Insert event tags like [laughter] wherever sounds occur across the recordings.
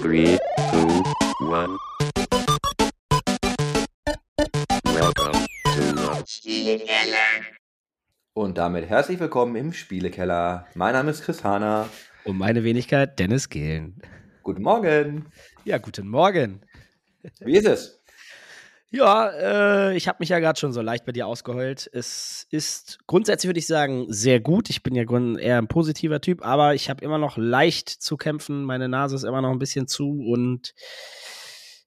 Three, two, one. Welcome to the Und damit herzlich willkommen im Spielekeller. Mein Name ist Chris Hahner. Und meine Wenigkeit Dennis Gehlen. Guten Morgen. Ja, guten Morgen. Wie ist es? Ja, äh, ich habe mich ja gerade schon so leicht bei dir ausgeheult. Es ist grundsätzlich, würde ich sagen, sehr gut. Ich bin ja eher ein positiver Typ, aber ich habe immer noch leicht zu kämpfen. Meine Nase ist immer noch ein bisschen zu und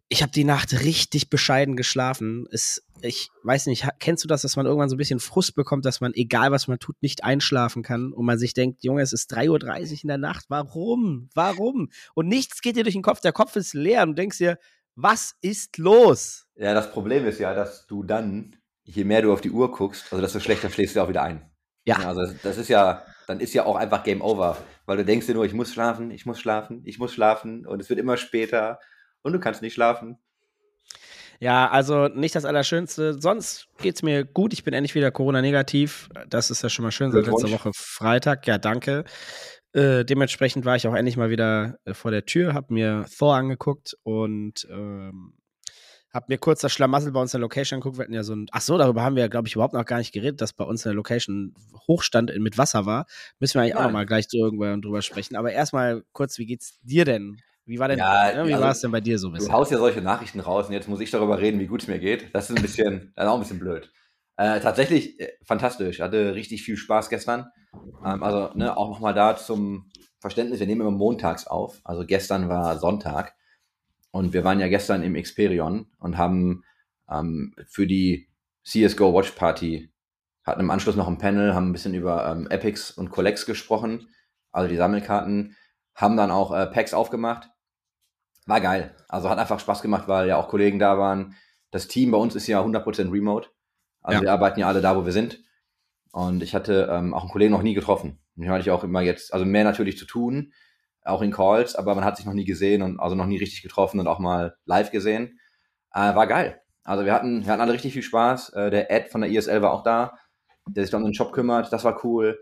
ich habe die Nacht richtig bescheiden geschlafen. Es, ich weiß nicht, kennst du das, dass man irgendwann so ein bisschen Frust bekommt, dass man, egal was man tut, nicht einschlafen kann und man sich denkt, Junge, es ist 3.30 Uhr in der Nacht. Warum? Warum? Und nichts geht dir durch den Kopf. Der Kopf ist leer und du denkst dir, was ist los? Ja, das Problem ist ja, dass du dann, je mehr du auf die Uhr guckst, also desto schlechter schläfst du auch wieder ein. Ja. Also das ist ja, dann ist ja auch einfach Game Over, weil du denkst dir nur, ich muss schlafen, ich muss schlafen, ich muss schlafen und es wird immer später und du kannst nicht schlafen. Ja, also nicht das Allerschönste. Sonst geht es mir gut. Ich bin endlich wieder Corona-negativ. Das ist ja schon mal schön seit letzter Woche Freitag. Ja, danke. Äh, dementsprechend war ich auch endlich mal wieder äh, vor der Tür, habe mir Thor angeguckt und ähm, hab mir kurz das Schlamassel bei uns in der Location angeguckt. Wir hatten ja so ein, ach so, darüber haben wir, glaube ich, überhaupt noch gar nicht geredet, dass bei uns in der Location Hochstand mit Wasser war. Müssen wir eigentlich Nein. auch noch mal gleich so irgendwann drüber sprechen. Aber erstmal kurz, wie geht's dir denn? Wie war denn, ja, ne, wie also, war es denn bei dir so Du haust ja solche Nachrichten raus und jetzt muss ich darüber reden, wie gut es mir geht. Das ist ein bisschen, [laughs] ist auch ein bisschen blöd. Äh, tatsächlich äh, fantastisch. Hatte richtig viel Spaß gestern. Ähm, also, ne, auch nochmal da zum Verständnis, wir nehmen immer montags auf. Also gestern war Sonntag. Und wir waren ja gestern im Experion und haben ähm, für die CSGO Watch Party hatten im Anschluss noch ein Panel, haben ein bisschen über ähm, Epics und Collects gesprochen, also die Sammelkarten, haben dann auch äh, Packs aufgemacht. War geil. Also hat einfach Spaß gemacht, weil ja auch Kollegen da waren. Das Team bei uns ist ja 100% remote. Also ja. wir arbeiten ja alle da, wo wir sind. Und ich hatte ähm, auch einen Kollegen noch nie getroffen. Und hatte ich auch immer jetzt, also mehr natürlich zu tun, auch in Calls, aber man hat sich noch nie gesehen und also noch nie richtig getroffen und auch mal live gesehen. Äh, war geil. Also wir hatten, wir hatten alle richtig viel Spaß. Äh, der Ed von der ISL war auch da, der sich dann um den Shop kümmert. Das war cool.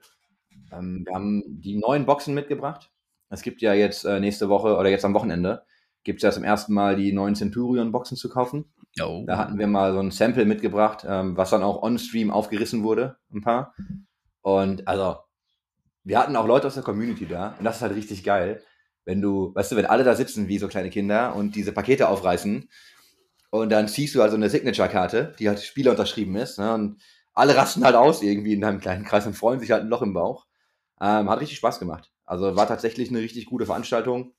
Ähm, wir haben die neuen Boxen mitgebracht. Es gibt ja jetzt äh, nächste Woche oder jetzt am Wochenende gibt es ja zum ersten Mal die neuen Centurion-Boxen zu kaufen. Oh. Da hatten wir mal so ein Sample mitgebracht, ähm, was dann auch on-stream aufgerissen wurde, ein paar. Und also wir hatten auch Leute aus der Community da und das ist halt richtig geil, wenn du, weißt du, wenn alle da sitzen wie so kleine Kinder und diese Pakete aufreißen und dann ziehst du also eine Signature-Karte, die halt Spieler unterschrieben ist ne, und alle rasten halt aus irgendwie in deinem kleinen Kreis und freuen sich halt ein Loch im Bauch. Ähm, hat richtig Spaß gemacht. Also war tatsächlich eine richtig gute Veranstaltung.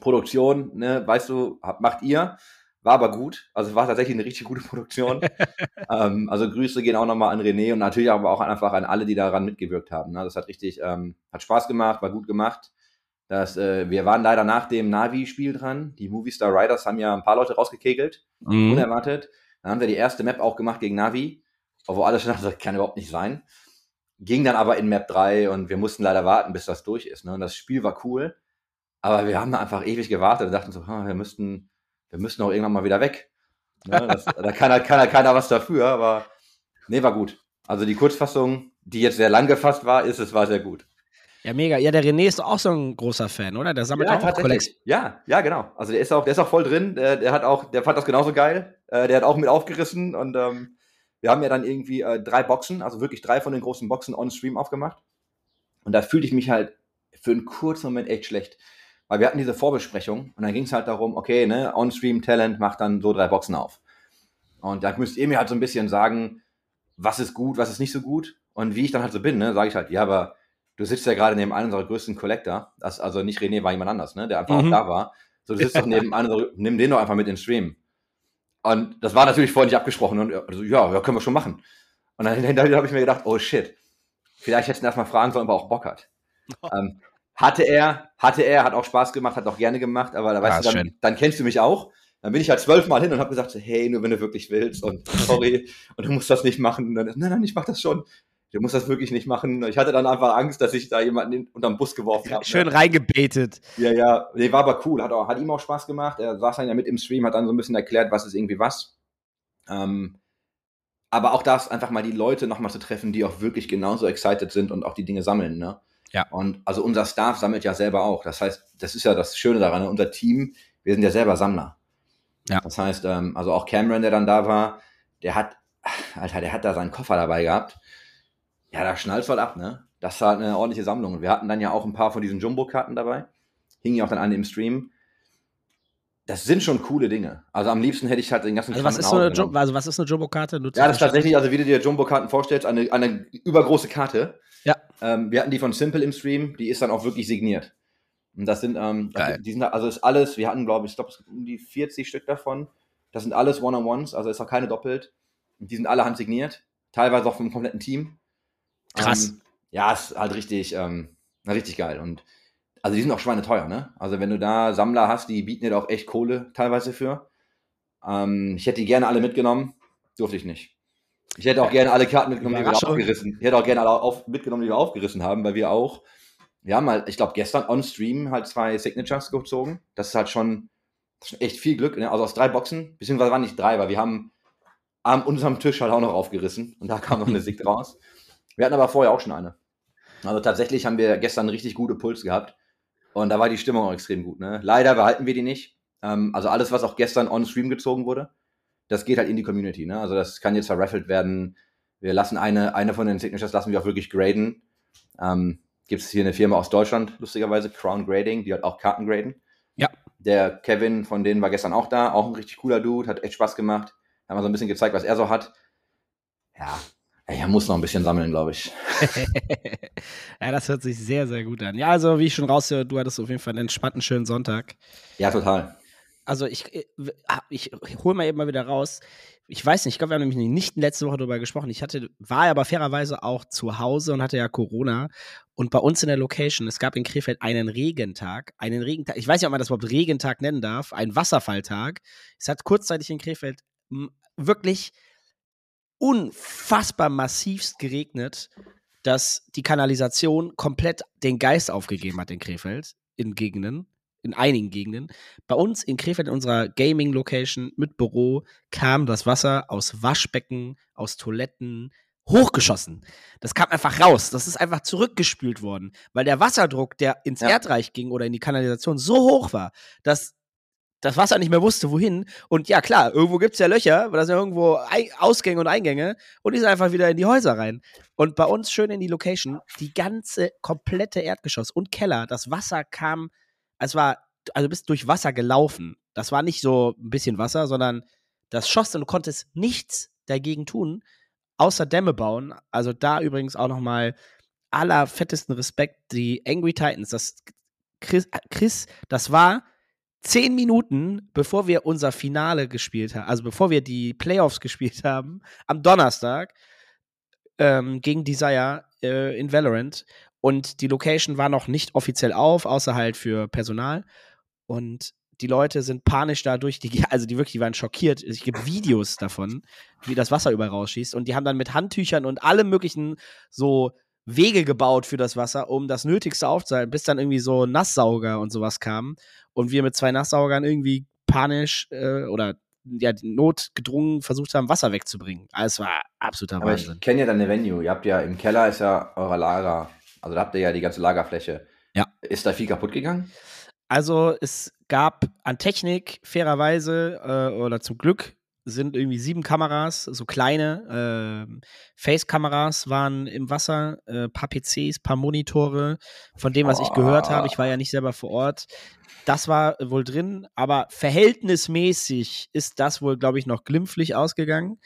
Produktion, ne, weißt du, macht ihr. War aber gut. Also war tatsächlich eine richtig gute Produktion. [laughs] ähm, also Grüße gehen auch nochmal an René und natürlich aber auch einfach an alle, die daran mitgewirkt haben. Ne? Das hat richtig, ähm, hat Spaß gemacht, war gut gemacht. Das, äh, wir waren leider nach dem Navi-Spiel dran. Die Movistar Riders haben ja ein paar Leute rausgekegelt, mhm. unerwartet. Dann haben wir die erste Map auch gemacht gegen Navi, obwohl alles [laughs] schon das kann überhaupt nicht sein. Ging dann aber in Map 3 und wir mussten leider warten, bis das durch ist. Ne? Und das Spiel war cool, aber wir haben da einfach ewig gewartet und dachten so, wir müssten wir müssen auch irgendwann mal wieder weg. Ne? Das, da kann halt, kann halt keiner was dafür, aber nee, war gut. Also die Kurzfassung, die jetzt sehr lang gefasst war, ist, es war sehr gut. Ja, mega. Ja, der René ist auch so ein großer Fan, oder? Der sammelt ja, auch Kollektion. Ja, ja, genau. Also der ist auch, der ist auch voll drin. Der, der hat auch, der fand das genauso geil. Äh, der hat auch mit aufgerissen und ähm, wir haben ja dann irgendwie äh, drei Boxen, also wirklich drei von den großen Boxen on Stream aufgemacht. Und da fühlte ich mich halt für einen kurzen Moment echt schlecht. Weil wir hatten diese Vorbesprechung und dann ging es halt darum, okay, ne, On-Stream-Talent macht dann so drei Boxen auf. Und da müsst ihr mir halt so ein bisschen sagen, was ist gut, was ist nicht so gut. Und wie ich dann halt so bin, ne, sage ich halt, ja, aber du sitzt ja gerade neben einem unserer größten Collector. Das, also nicht René, war jemand anders, ne, der einfach mhm. auch da war. So, du sitzt doch neben [laughs] einem, nimm den doch einfach mit in den Stream. Und das war natürlich vorher nicht abgesprochen. Und also, ja, ja, können wir schon machen. Und dann, [laughs] dann, habe ich mir gedacht, oh shit, vielleicht hätten erstmal fragen sollen, ob er auch Bock hat. [laughs] ähm, hatte er, hatte er, hat auch Spaß gemacht, hat auch gerne gemacht, aber da weißt ah, du, dann, dann, kennst du mich auch. Dann bin ich halt zwölfmal hin und habe gesagt, hey, nur wenn du wirklich willst und [laughs] sorry und du musst das nicht machen. Und dann, nein, nein, ich mach das schon. Du musst das wirklich nicht machen. Ich hatte dann einfach Angst, dass ich da jemanden unterm Bus geworfen habe. Schön ne? reingebetet. Ja, ja. Nee, war aber cool. Hat, auch, hat ihm auch Spaß gemacht. Er saß dann ja mit im Stream, hat dann so ein bisschen erklärt, was ist irgendwie was. Ähm, aber auch das, einfach mal die Leute nochmal zu treffen, die auch wirklich genauso excited sind und auch die Dinge sammeln, ne? Ja. Und also unser Staff sammelt ja selber auch. Das heißt, das ist ja das Schöne daran, ne? unser Team, wir sind ja selber Sammler. Ja. Das heißt, ähm, also auch Cameron, der dann da war, der hat, Alter, der hat da seinen Koffer dabei gehabt. Ja, da schnallt voll ab, ne? Das war eine ordentliche Sammlung. Und wir hatten dann ja auch ein paar von diesen Jumbo-Karten dabei. Hingen ja auch dann an im Stream. Das sind schon coole Dinge. Also am liebsten hätte ich halt den ganzen Also was Kram ist nach so eine, also was ist eine Jumbo-Karte? Ja, das ist tatsächlich, also wie du dir Jumbo-Karten vorstellst, eine, eine übergroße Karte. Ja. Ähm, wir hatten die von Simple im Stream, die ist dann auch wirklich signiert. Und das sind, ähm, Geil. die sind, also ist alles, wir hatten, glaube ich, ich glaube, es gibt um die 40 Stück davon. Das sind alles One-on-Ones, also ist auch keine doppelt. Und die sind alle handsigniert, teilweise auch vom kompletten Team. Krass. Ähm, ja, ist halt richtig, ähm, richtig geil. Und also die sind auch schweineteuer, ne? Also wenn du da Sammler hast, die bieten dir auch echt Kohle teilweise für. Ähm, ich hätte die gerne alle mitgenommen, durfte ich nicht. Ich hätte auch gerne alle Karten mitgenommen, die wir aufgerissen. Ich hätte auch gerne alle auf, mitgenommen, die wir aufgerissen haben, weil wir auch, wir haben halt, ich glaube, gestern on Stream halt zwei Signatures gezogen. Das ist halt schon, schon echt viel Glück. Ne? Also aus drei Boxen, beziehungsweise waren nicht drei, weil wir haben an unserem Tisch halt auch noch aufgerissen und da kam noch eine Sig raus. Wir hatten aber vorher auch schon eine. Also tatsächlich haben wir gestern einen richtig gute Puls gehabt. Und da war die Stimmung auch extrem gut. Ne? Leider behalten wir die nicht. Ähm, also alles, was auch gestern on Stream gezogen wurde, das geht halt in die Community. Ne? Also das kann jetzt verraffelt werden. Wir lassen eine, eine von den Signatures lassen wir auch wirklich graden. Ähm, Gibt es hier eine Firma aus Deutschland, lustigerweise, Crown Grading, die hat auch Karten graden. Ja. Der Kevin von denen war gestern auch da, auch ein richtig cooler Dude, hat echt Spaß gemacht. Haben wir so ein bisschen gezeigt, was er so hat. Ja, er muss noch ein bisschen sammeln, glaube ich. [laughs] ja, das hört sich sehr, sehr gut an. Ja, also wie ich schon raushöre, du hattest auf jeden Fall einen entspannten, schönen Sonntag. Ja, total. Also ich, äh, ich, ich hole mal eben mal wieder raus. Ich weiß nicht, ich glaube, wir haben nämlich nicht letzte Woche darüber gesprochen. Ich hatte, war aber fairerweise auch zu Hause und hatte ja Corona. Und bei uns in der Location, es gab in Krefeld einen Regentag. Einen Regentag, ich weiß nicht, ob man das überhaupt Regentag nennen darf, einen Wasserfalltag. Es hat kurzzeitig in Krefeld wirklich unfassbar massivst geregnet, dass die Kanalisation komplett den Geist aufgegeben hat in Krefeld, in Gegenden, in einigen Gegenden. Bei uns in Krefeld, in unserer Gaming-Location mit Büro, kam das Wasser aus Waschbecken, aus Toiletten, hochgeschossen. Das kam einfach raus. Das ist einfach zurückgespült worden, weil der Wasserdruck, der ins Ja. Erdreich ging oder in die Kanalisation, so hoch war, dass das Wasser nicht mehr wusste, wohin. Und ja, klar, irgendwo gibt's ja Löcher, da sind ja irgendwo Ausgänge und Eingänge und die sind einfach wieder in die Häuser rein. Und bei uns schön in die Location, die ganze komplette Erdgeschoss und Keller, das Wasser kam, es war, also du bist durch Wasser gelaufen. Das war nicht so ein bisschen Wasser, sondern das schoss und du konntest nichts dagegen tun, außer Dämme bauen. Also da übrigens auch nochmal allerfettesten Respekt, die Angry Titans, das Chris, Chris, das war zehn Minuten, bevor wir unser Finale gespielt haben, also bevor wir die Playoffs gespielt haben, am Donnerstag ähm, gegen Desire äh, in Valorant. Und die Location war noch nicht offiziell auf, außer halt für Personal. Und die Leute sind panisch dadurch, die, [laughs] also die wirklich die waren schockiert. Es gibt Videos davon, wie das Wasser überall rausschießt. Und die haben dann mit Handtüchern und allem möglichen so Wege gebaut für das Wasser, um das Nötigste aufzuhalten, bis dann irgendwie so Nasssauger und sowas kamen. Und wir mit zwei Nasssaugern irgendwie panisch äh, oder ja, notgedrungen versucht haben, Wasser wegzubringen. Also es war absoluter Aber Wahnsinn. ich kenne ja deine Venue. Ihr habt ja im Keller ist ja euer Lager. Also da habt ihr ja die ganze Lagerfläche. Ja. Ist da viel kaputt gegangen? Also es gab an Technik fairerweise äh, oder zum Glück sind irgendwie sieben Kameras, so kleine äh, Face-Kameras waren im Wasser, äh, paar PCs, paar Monitore. Von dem, was ich gehört habe, ich war ja nicht selber vor Ort, das war wohl drin, aber verhältnismäßig ist das wohl, glaube ich, noch glimpflich ausgegangen.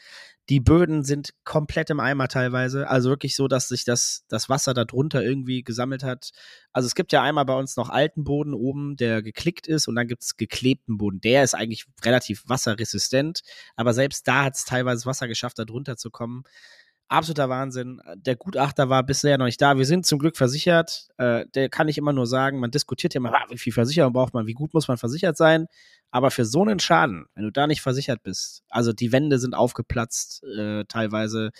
Die Böden sind komplett im Eimer teilweise. Also wirklich so, dass sich das, das Wasser da drunter irgendwie gesammelt hat. Also es gibt ja einmal bei uns noch alten Boden oben, der geklickt ist und dann gibt es geklebten Boden. Der ist eigentlich relativ wasserresistent, aber selbst da hat es teilweise Wasser geschafft, da drunter zu kommen. Absoluter Wahnsinn. Der Gutachter war bisher noch nicht da. Wir sind zum Glück versichert. Äh, der kann ich immer nur sagen, man diskutiert ja immer, ah, wie viel Versicherung braucht man, wie gut muss man versichert sein. Aber für so einen Schaden, wenn du da nicht versichert bist, also die Wände sind aufgeplatzt, äh, teilweise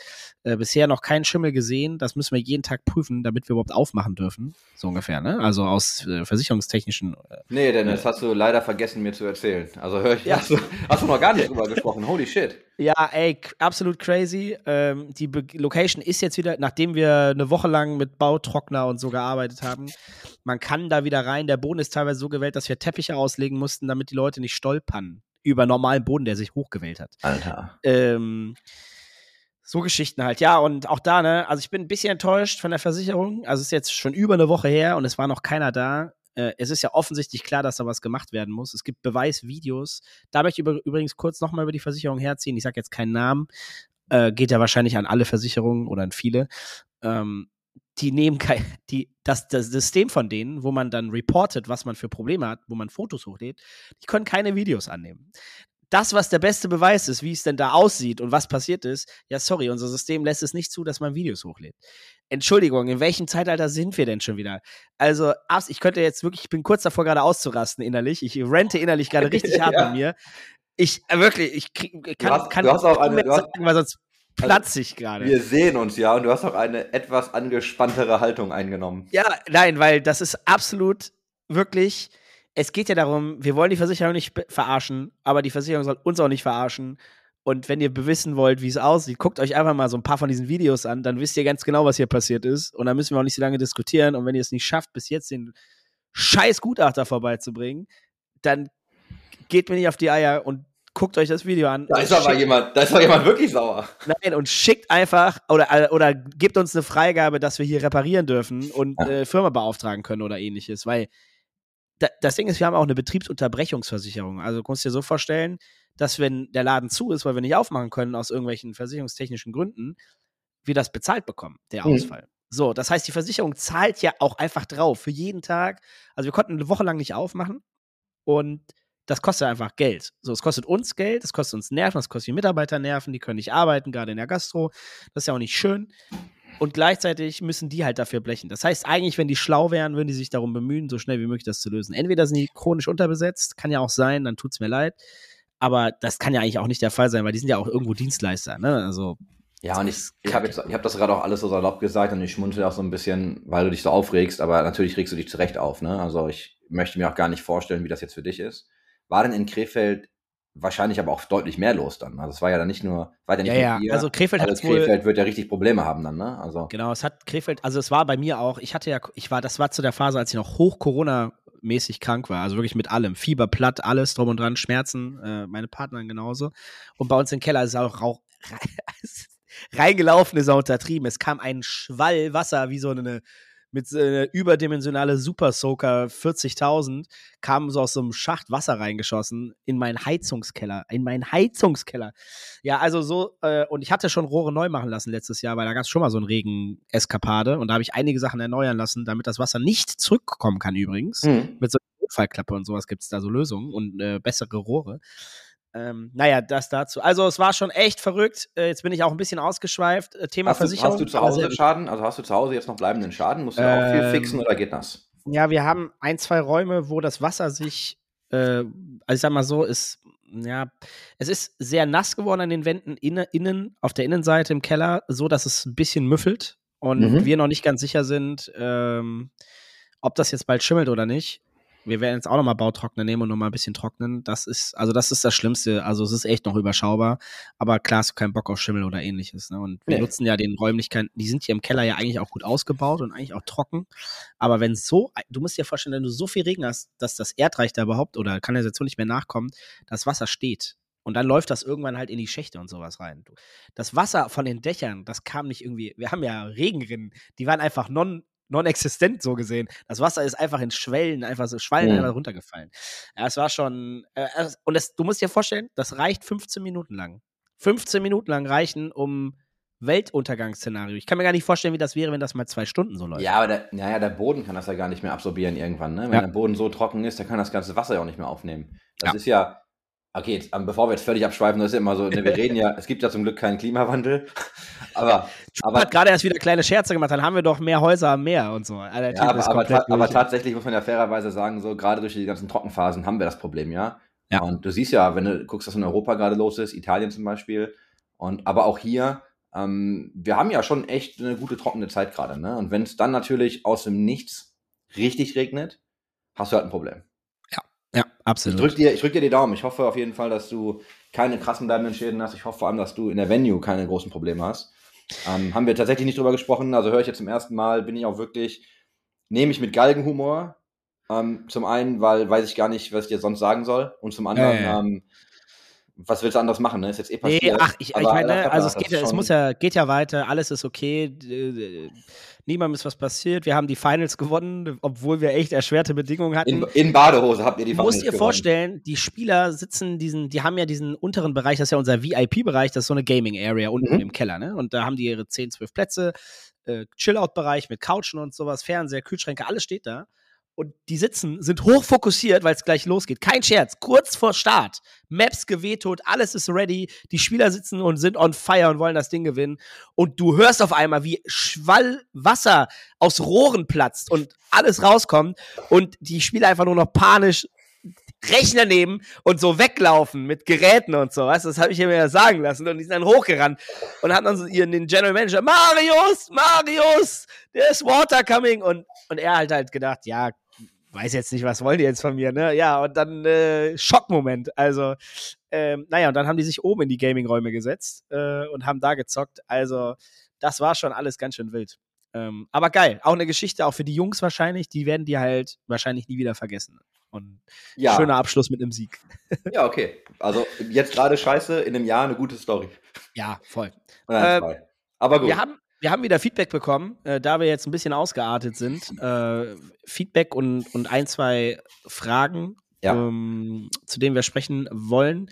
äh, bisher noch kein Schimmel gesehen, das müssen wir jeden Tag prüfen, damit wir überhaupt aufmachen dürfen, so ungefähr, ne? Also aus äh, versicherungstechnischen. Äh, Nee, denn das hast du leider vergessen mir zu erzählen. Also hör ich, ja. hast, du, hast du noch gar nicht drüber [laughs] gesprochen. Holy shit. Ja, ey, absolut crazy. Ähm, die Be Location ist jetzt wieder, nachdem wir eine Woche lang mit Bautrockner und so gearbeitet haben, man kann da wieder rein. Der Boden ist teilweise so gewählt, dass wir Teppiche auslegen mussten, damit die Leute nicht stolpern über normalen Boden, der sich hochgewählt hat. Alter. Ähm, so Geschichten halt, ja, und auch da, ne, also ich bin ein bisschen enttäuscht von der Versicherung. Also es ist jetzt schon über eine Woche her und es war noch keiner da. Äh, es ist ja offensichtlich klar, dass da was gemacht werden muss. Es gibt Beweisvideos. Da möchte ich übrigens kurz nochmal über die Versicherung herziehen. Ich sage jetzt keinen Namen. Äh, geht ja wahrscheinlich an alle Versicherungen oder an viele. Ähm, die nehmen kein, die, das, das System von denen, wo man dann reportet, was man für Probleme hat, wo man Fotos hochlädt, die können keine Videos annehmen das, was der beste Beweis ist, wie es denn da aussieht und was passiert ist, ja, sorry, unser System lässt es nicht zu, dass man Videos hochlädt. Entschuldigung, in welchem Zeitalter sind wir denn schon wieder? Also, ich könnte jetzt wirklich, ich bin kurz davor, gerade auszurasten innerlich. Ich rente innerlich gerade [laughs] richtig hart Ja. bei mir. Ich, äh, wirklich, ich krieg, kann, hast- kann du hast auch eine- du hast- sagen, weil sonst platze ich gerade. Wir sehen uns ja und du hast auch eine etwas angespanntere Haltung eingenommen. Ja, nein, weil das ist absolut wirklich. Es geht ja darum, wir wollen die Versicherung nicht verarschen, aber die Versicherung soll uns auch nicht verarschen. Und wenn ihr bewissen wollt, wie es aussieht, guckt euch einfach mal so ein paar von diesen Videos an, dann wisst ihr ganz genau, was hier passiert ist. Und dann müssen wir auch nicht so lange diskutieren. Und wenn ihr es nicht schafft, bis jetzt den scheiß Gutachter vorbeizubringen, dann geht mir nicht auf die Eier und guckt euch das Video an. Da ist aber schickt- jemand, da ist aber jemand wirklich sauer. Nein, und schickt einfach oder, oder gebt uns eine Freigabe, dass wir hier reparieren dürfen und Ja. äh, Firma beauftragen können oder ähnliches. Weil da, das Ding ist, wir haben auch eine Betriebsunterbrechungsversicherung. Also du musst dir so vorstellen, dass wenn der Laden zu ist, weil wir nicht aufmachen können aus irgendwelchen versicherungstechnischen Gründen, wir das bezahlt bekommen, der Mhm. Ausfall. So, das heißt, die Versicherung zahlt ja auch einfach drauf für jeden Tag. Also wir konnten eine Woche lang nicht aufmachen und das kostet einfach Geld. So, es kostet uns Geld, es kostet uns Nerven, es kostet die Mitarbeiter Nerven, die können nicht arbeiten, gerade in der Gastro. Das ist ja auch nicht schön. Und gleichzeitig müssen die halt dafür blechen. Das heißt, eigentlich, wenn die schlau wären, würden die sich darum bemühen, so schnell wie möglich das zu lösen. Entweder sind die chronisch unterbesetzt, kann ja auch sein, dann tut's mir leid. Aber das kann ja eigentlich auch nicht der Fall sein, weil die sind ja auch irgendwo Dienstleister. Ne? Also, Ja, und ich, ich habe habe das gerade auch alles so salopp gesagt und ich schmunzel auch so ein bisschen, weil du dich so aufregst, aber natürlich regst du dich zurecht auf, ne? Also ich möchte mir auch gar nicht vorstellen, wie das jetzt für dich ist. War denn in Krefeld wahrscheinlich aber auch deutlich mehr los dann? Also es war ja dann nicht nur, war ja nicht ja, ja. Also Krefeld hat also. Krefeld wird ja richtig Probleme haben dann, ne? Also Genau, es hat Krefeld, also es war bei mir auch, ich hatte ja, ich war, das war zu der Phase, als ich noch hoch Corona-mäßig krank war, also wirklich mit allem. Fieber, platt, alles drum und dran, Schmerzen, äh, meine Partnerin genauso. Und bei uns im Keller ist auch Rauch, [laughs] reingelaufen, ist auch untertrieben. Es kam ein Schwall Wasser, wie so eine, mit so einer überdimensionale Super Soaker 40.000, kam so aus so einem Schacht Wasser reingeschossen in meinen Heizungskeller, in meinen Heizungskeller. Ja, also so, äh, und ich hatte schon Rohre neu machen lassen letztes Jahr, weil da gab es schon mal so einen Regen-Eskapade und da habe ich einige Sachen erneuern lassen, damit das Wasser nicht zurückkommen kann übrigens. hm. Mit so einer Notfallklappe und sowas gibt es da so Lösungen und äh, bessere Rohre. Ähm, naja, das dazu. Also es war schon echt verrückt. Äh, jetzt bin ich auch ein bisschen ausgeschweift. Äh, Thema hast, du, Versicherung. hast du zu Hause sehr- Schaden? Also hast du zu Hause jetzt noch bleibenden Schaden? Musst du auch viel Ähm, fixen oder geht das? Ja, wir haben ein, zwei Räume, wo das Wasser sich, äh, also ich sag mal so, ist, ja, es ist sehr nass geworden an den Wänden inne, innen, auf der Innenseite im Keller, so dass es ein bisschen müffelt und Mhm. wir noch nicht ganz sicher sind, ähm, ob das jetzt bald schimmelt oder nicht. Wir werden jetzt auch nochmal Bautrockner nehmen und nochmal ein bisschen trocknen. Das ist, also das ist das Schlimmste. Also es ist echt noch überschaubar. Aber klar hast du keinen Bock auf Schimmel oder ähnliches. Ne? Und wir Nee. nutzen ja den Räumlichkeiten, die sind hier im Keller ja eigentlich auch gut ausgebaut und eigentlich auch trocken. Aber wenn so, du musst dir vorstellen, wenn du so viel Regen hast, dass das Erdreich da überhaupt oder Kanalisation nicht mehr nachkommt, das Wasser steht. Und dann läuft das irgendwann halt in die Schächte und sowas rein. Das Wasser von den Dächern, das kam nicht irgendwie, wir haben ja Regenrinnen, die waren einfach non, non-existent so gesehen. Das Wasser ist einfach in Schwellen, einfach so Schwallen Mhm. einfach runtergefallen. Ja, es war schon, äh, und das, du musst dir vorstellen, das reicht 15 Minuten lang. 15 Minuten lang reichen, um Weltuntergangsszenario. Ich kann mir gar nicht vorstellen, wie das wäre, wenn das mal zwei Stunden so läuft. Ja, aber der, naja, der Boden kann das ja gar nicht mehr absorbieren irgendwann. Ne? Wenn Ja. der Boden so trocken ist, dann kann das ganze Wasser ja auch nicht mehr aufnehmen. Das Ja. ist ja, okay, jetzt, ähm, bevor wir jetzt völlig abschweifen, das ist ja immer so, ne, wir reden ja, [laughs] es gibt ja zum Glück keinen Klimawandel, aber, aber, hat gerade erst wieder kleine Scherze gemacht, dann haben wir doch mehr Häuser am Meer und so. Der ja, aber, aber, ta aber tatsächlich muss man ja fairerweise sagen, so gerade durch die ganzen Trockenphasen haben wir das Problem, ja. Ja. Und du siehst ja, wenn du guckst, was in Europa gerade los ist, Italien zum Beispiel, und aber auch hier, ähm, wir haben ja schon echt eine gute trockene Zeit gerade, ne? Und wenn es dann natürlich aus dem Nichts richtig regnet, hast du halt ein Problem. Ja, Ich absolut. drück dir, ich drück dir die Daumen. Ich hoffe auf jeden Fall, dass du keine krassen bleibenden Schäden hast. Ich hoffe vor allem, dass du in der Venue keine großen Probleme hast. Ähm, haben wir tatsächlich nicht drüber gesprochen. Also höre ich jetzt zum ersten Mal, bin ich auch wirklich, nehme ich mit Galgenhumor. Ähm, zum einen, weil weiß ich gar nicht, was ich dir sonst sagen soll. Und zum anderen, Ja, ja, ja. Ähm, was willst du anderes machen? Ne? Ist jetzt eh Nee, passiert. ach, ich, ich meine, also es geht es muss ja, geht ja weiter, alles ist okay, niemandem ist was passiert, wir haben die Finals gewonnen, obwohl wir echt erschwerte Bedingungen hatten. In, in Badehose habt ihr die Du musst Finals dir gewonnen. vorstellen, die Spieler sitzen diesen, die haben ja diesen unteren Bereich, das ist ja unser VIP-Bereich, das ist so eine Gaming-Area unten Mhm. im Keller, ne? Und da haben die ihre 10, 12 Plätze, äh, Chill-Out-Bereich mit Couchen und sowas, Fernseher, Kühlschränke, alles steht da. Und die sitzen, sind hochfokussiert, weil es gleich losgeht. Kein Scherz, kurz vor Start. Maps gewetot, alles ist ready. Die Spieler sitzen und sind on fire und wollen das Ding gewinnen. Und du hörst auf einmal, wie Schwall Wasser aus Rohren platzt und alles rauskommt. Und die Spieler einfach nur noch panisch Rechner nehmen und so weglaufen mit Geräten und so, weißt du, das habe ich mir ja sagen lassen und die sind dann hochgerannt und haben dann so ihren den General Manager, Marius, Marius, there's water coming und, und er halt halt gedacht, ja, weiß jetzt nicht, was wollen die jetzt von mir, ne, ja, und dann äh, Schockmoment, also, ähm, naja, und dann haben die sich oben in die Gaming-Räume gesetzt äh, und haben da gezockt, also, das war schon alles ganz schön wild. Ähm, aber geil, auch eine Geschichte, auch für die Jungs wahrscheinlich, die werden die halt wahrscheinlich nie wieder vergessen. Und Ja, schöner Abschluss mit einem Sieg. [laughs] ja, okay. Also jetzt gerade scheiße, in einem Jahr eine gute Story. Ja, voll. Zwei. Aber gut. Wir haben, wir haben wieder Feedback bekommen, äh, da wir jetzt ein bisschen ausgeartet sind. Äh, Feedback und, und ein, zwei Fragen, Ja. ähm, zu denen wir sprechen wollen.